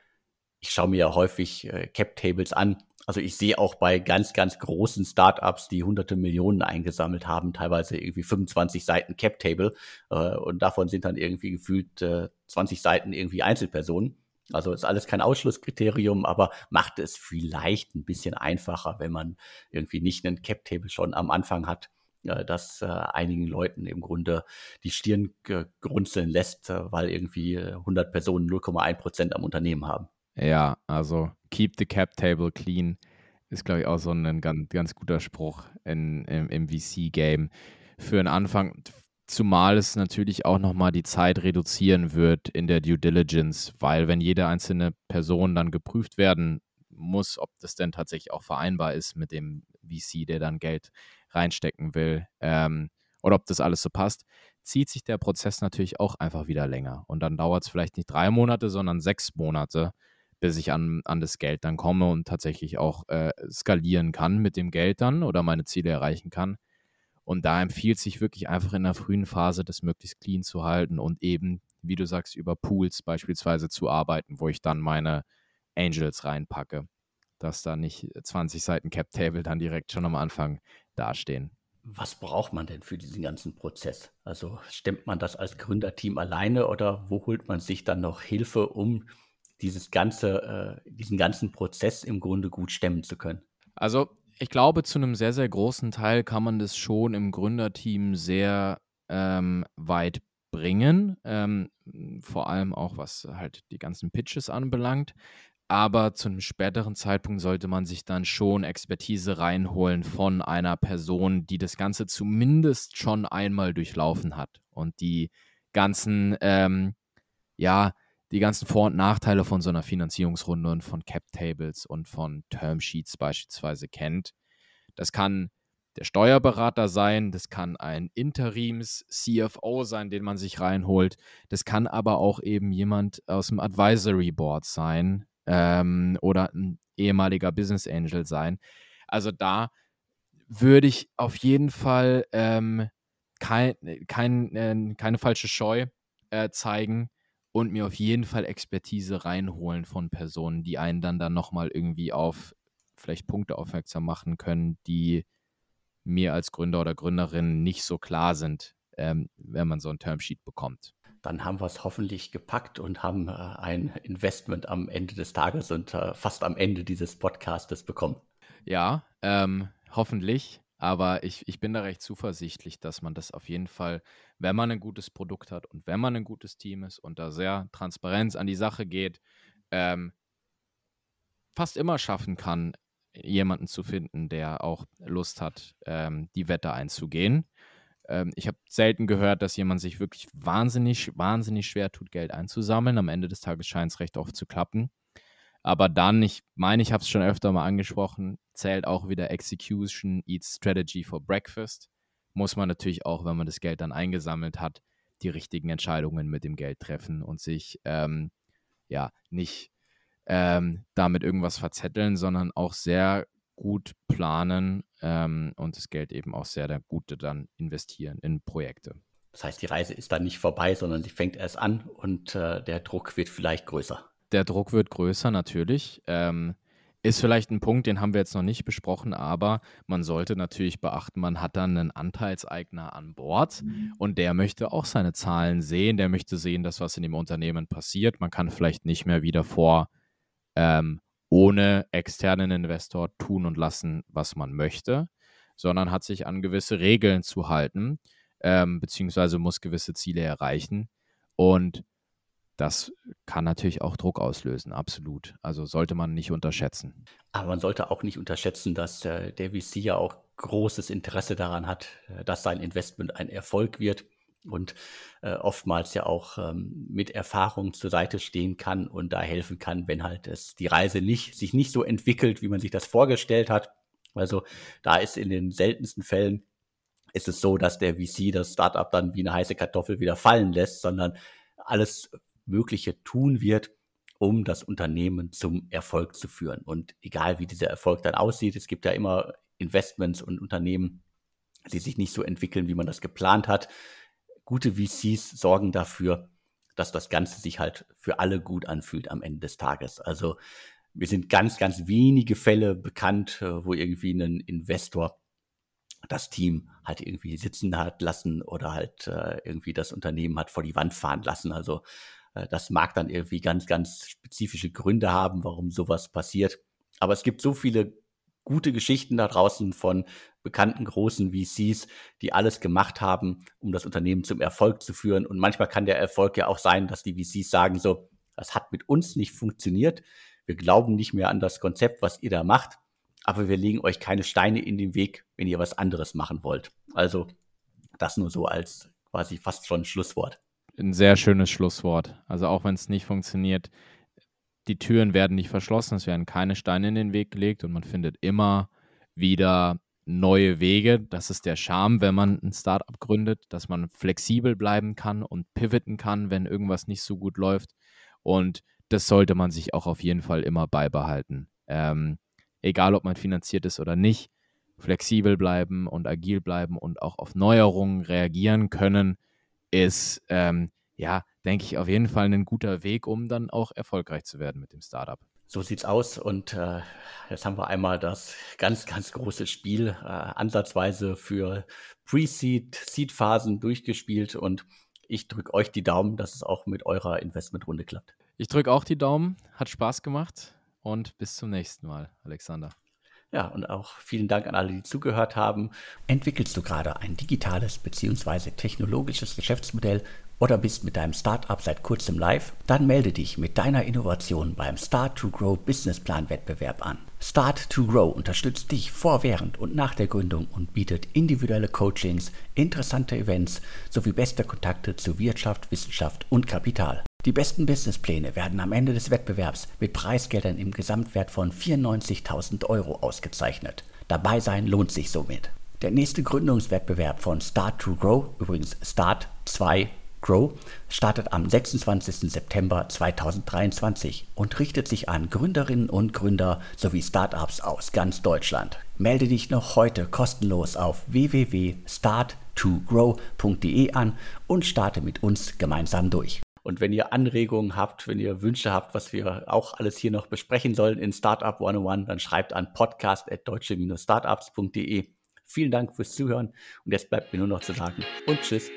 ich schaue mir ja häufig äh, Cap-Tables an. Also ich sehe auch bei ganz, ganz großen Startups, die hunderte Millionen eingesammelt haben, teilweise irgendwie 25 Seiten Cap-Table äh, und davon sind dann irgendwie gefühlt äh, 20 Seiten irgendwie Einzelpersonen. Also ist alles kein Ausschlusskriterium, aber macht es vielleicht ein bisschen einfacher, wenn man irgendwie nicht einen Cap-Table schon am Anfang hat, äh, das äh, einigen Leuten im Grunde die Stirn grunzeln lässt, äh, weil irgendwie 100 Personen 0,1 Prozent am Unternehmen haben. Ja, also keep the Cap-Table clean ist, glaube ich, auch so ein ganz, ganz guter Spruch in, im, im VC-Game. Für einen Anfang Zumal es natürlich auch nochmal die Zeit reduzieren wird in der Due Diligence, weil wenn jede einzelne Person dann geprüft werden muss, ob das denn tatsächlich auch vereinbar ist mit dem VC, der dann Geld reinstecken will, ähm, oder ob das alles so passt, zieht sich der Prozess natürlich auch einfach wieder länger. Und dann dauert es vielleicht nicht drei Monate, sondern sechs Monate, bis ich an, an das Geld dann komme und tatsächlich auch äh, skalieren kann mit dem Geld dann oder meine Ziele erreichen kann. Und da empfiehlt sich wirklich einfach in der frühen Phase, das möglichst clean zu halten und eben, wie du sagst, über Pools beispielsweise zu arbeiten, wo ich dann meine Angels reinpacke, dass da nicht 20 Seiten Cap Table dann direkt schon am Anfang dastehen. Was braucht man denn für diesen ganzen Prozess? Also stemmt man das als Gründerteam alleine oder wo holt man sich dann noch Hilfe, um dieses ganze, äh, diesen ganzen Prozess im Grunde gut stemmen zu können? Also ich glaube, zu einem sehr, sehr großen Teil kann man das schon im Gründerteam sehr ähm, weit bringen, ähm, vor allem auch was halt die ganzen Pitches anbelangt. Aber zu einem späteren Zeitpunkt sollte man sich dann schon Expertise reinholen von einer Person, die das Ganze zumindest schon einmal durchlaufen hat und die ganzen, ähm, ja, die ganzen Vor- und Nachteile von so einer Finanzierungsrunde und von Cap-Tables und von Termsheets beispielsweise kennt. Das kann der Steuerberater sein, das kann ein Interims-CFO sein, den man sich reinholt. Das kann aber auch eben jemand aus dem Advisory Board sein ähm, oder ein ehemaliger Business Angel sein. Also da würde ich auf jeden Fall ähm, kein, kein, äh, keine falsche Scheu äh, zeigen und mir auf jeden Fall Expertise reinholen von Personen, die einen dann dann nochmal irgendwie auf vielleicht Punkte aufmerksam machen können, die mir als Gründer oder Gründerin nicht so klar sind, ähm, wenn man so ein Termsheet bekommt. Dann haben wir es hoffentlich gepackt und haben äh, ein Investment am Ende des Tages und äh, fast am Ende dieses Podcastes bekommen. Ja, ähm, hoffentlich. Aber ich, ich bin da recht zuversichtlich, dass man das auf jeden Fall, wenn man ein gutes Produkt hat und wenn man ein gutes Team ist und da sehr transparent an die Sache geht, ähm, fast immer schaffen kann, jemanden zu finden, der auch Lust hat, ähm, die Wette einzugehen. Ähm, ich habe selten gehört, dass jemand sich wirklich wahnsinnig, wahnsinnig schwer tut, Geld einzusammeln. Am Ende des Tages scheint es recht oft zu klappen. Aber dann, ich meine, ich habe es schon öfter mal angesprochen, zählt auch wieder Execution Eats Strategy for Breakfast. Muss man natürlich auch, wenn man das Geld dann eingesammelt hat, die richtigen Entscheidungen mit dem Geld treffen und sich ähm, ja nicht ähm, damit irgendwas verzetteln, sondern auch sehr gut planen ähm, und das Geld eben auch sehr Gute dann investieren in Projekte. Das heißt, die Reise ist dann nicht vorbei, sondern sie fängt erst an und äh, der Druck wird vielleicht größer der Druck wird größer natürlich. Ähm, ist vielleicht ein Punkt, den haben wir jetzt noch nicht besprochen, aber man sollte natürlich beachten, man hat dann einen Anteilseigner an Bord mhm. und der möchte auch seine Zahlen sehen, der möchte sehen, dass was in dem Unternehmen passiert. Man kann vielleicht nicht mehr wieder vor ähm, ohne externen Investor tun und lassen, was man möchte, sondern hat sich an gewisse Regeln zu halten, ähm, beziehungsweise muss gewisse Ziele erreichen. Und das kann natürlich auch Druck auslösen, absolut. Also sollte man nicht unterschätzen. Aber man sollte auch nicht unterschätzen, dass äh, der VC ja auch großes Interesse daran hat, äh, dass sein Investment ein Erfolg wird und äh, oftmals ja auch ähm, mit Erfahrung zur Seite stehen kann und da helfen kann, wenn halt es die Reise nicht, sich nicht so entwickelt, wie man sich das vorgestellt hat. Also da ist in den seltensten Fällen ist es so, dass der VC das Startup dann wie eine heiße Kartoffel wieder fallen lässt, sondern alles Mögliche tun wird, um das Unternehmen zum Erfolg zu führen. Und egal wie dieser Erfolg dann aussieht, es gibt ja immer Investments und Unternehmen, die sich nicht so entwickeln, wie man das geplant hat. Gute VCs sorgen dafür, dass das Ganze sich halt für alle gut anfühlt am Ende des Tages. Also wir sind ganz, ganz wenige Fälle bekannt, äh, wo irgendwie ein Investor das Team halt irgendwie sitzen hat lassen oder halt äh, irgendwie das Unternehmen hat vor die Wand fahren lassen. Also das mag dann irgendwie ganz, ganz spezifische Gründe haben, warum sowas passiert. Aber es gibt so viele gute Geschichten da draußen von bekannten großen VCs, die alles gemacht haben, um das Unternehmen zum Erfolg zu führen. Und manchmal kann der Erfolg ja auch sein, dass die VCs sagen so, das hat mit uns nicht funktioniert. Wir glauben nicht mehr an das Konzept, was ihr da macht, aber wir legen euch keine Steine in den Weg, wenn ihr was anderes machen wollt. Also das nur so als quasi fast schon Schlusswort ein sehr schönes Schlusswort. Also auch wenn es nicht funktioniert, die Türen werden nicht verschlossen, es werden keine Steine in den Weg gelegt und man findet immer wieder neue Wege. Das ist der Charme, wenn man ein Startup gründet, dass man flexibel bleiben kann und pivoten kann, wenn irgendwas nicht so gut läuft. Und das sollte man sich auch auf jeden Fall immer beibehalten. Ähm, egal, ob man finanziert ist oder nicht, flexibel bleiben und agil bleiben und auch auf Neuerungen reagieren können ist, ähm, ja, denke ich, auf jeden Fall ein guter Weg, um dann auch erfolgreich zu werden mit dem Startup. So sieht's aus und äh, jetzt haben wir einmal das ganz, ganz große Spiel äh, ansatzweise für Pre-Seed, Seed-Phasen durchgespielt und ich drücke euch die Daumen, dass es auch mit eurer Investmentrunde klappt. Ich drücke auch die Daumen, hat Spaß gemacht und bis zum nächsten Mal, Alexander. Ja, und auch vielen Dank an alle, die zugehört haben. Entwickelst du gerade ein digitales bzw. technologisches Geschäftsmodell oder bist mit deinem Startup seit kurzem live? Dann melde dich mit deiner Innovation beim Start to Grow Businessplan Wettbewerb an. Start to Grow unterstützt dich vor, während und nach der Gründung und bietet individuelle Coachings, interessante Events sowie beste Kontakte zu Wirtschaft, Wissenschaft und Kapital. Die besten Businesspläne werden am Ende des Wettbewerbs mit Preisgeldern im Gesamtwert von 94.000 Euro ausgezeichnet. Dabei sein lohnt sich somit. Der nächste Gründungswettbewerb von Start to Grow, übrigens Start 2 Grow, startet am 26. September 2023 und richtet sich an Gründerinnen und Gründer sowie Startups aus ganz Deutschland. Melde dich noch heute kostenlos auf www.start2grow.de an und starte mit uns gemeinsam durch. Und wenn ihr Anregungen habt, wenn ihr Wünsche habt, was wir auch alles hier noch besprechen sollen in Startup 101, dann schreibt an podcast.deutsche-startups.de. Vielen Dank fürs Zuhören und jetzt bleibt mir nur noch zu sagen und tschüss.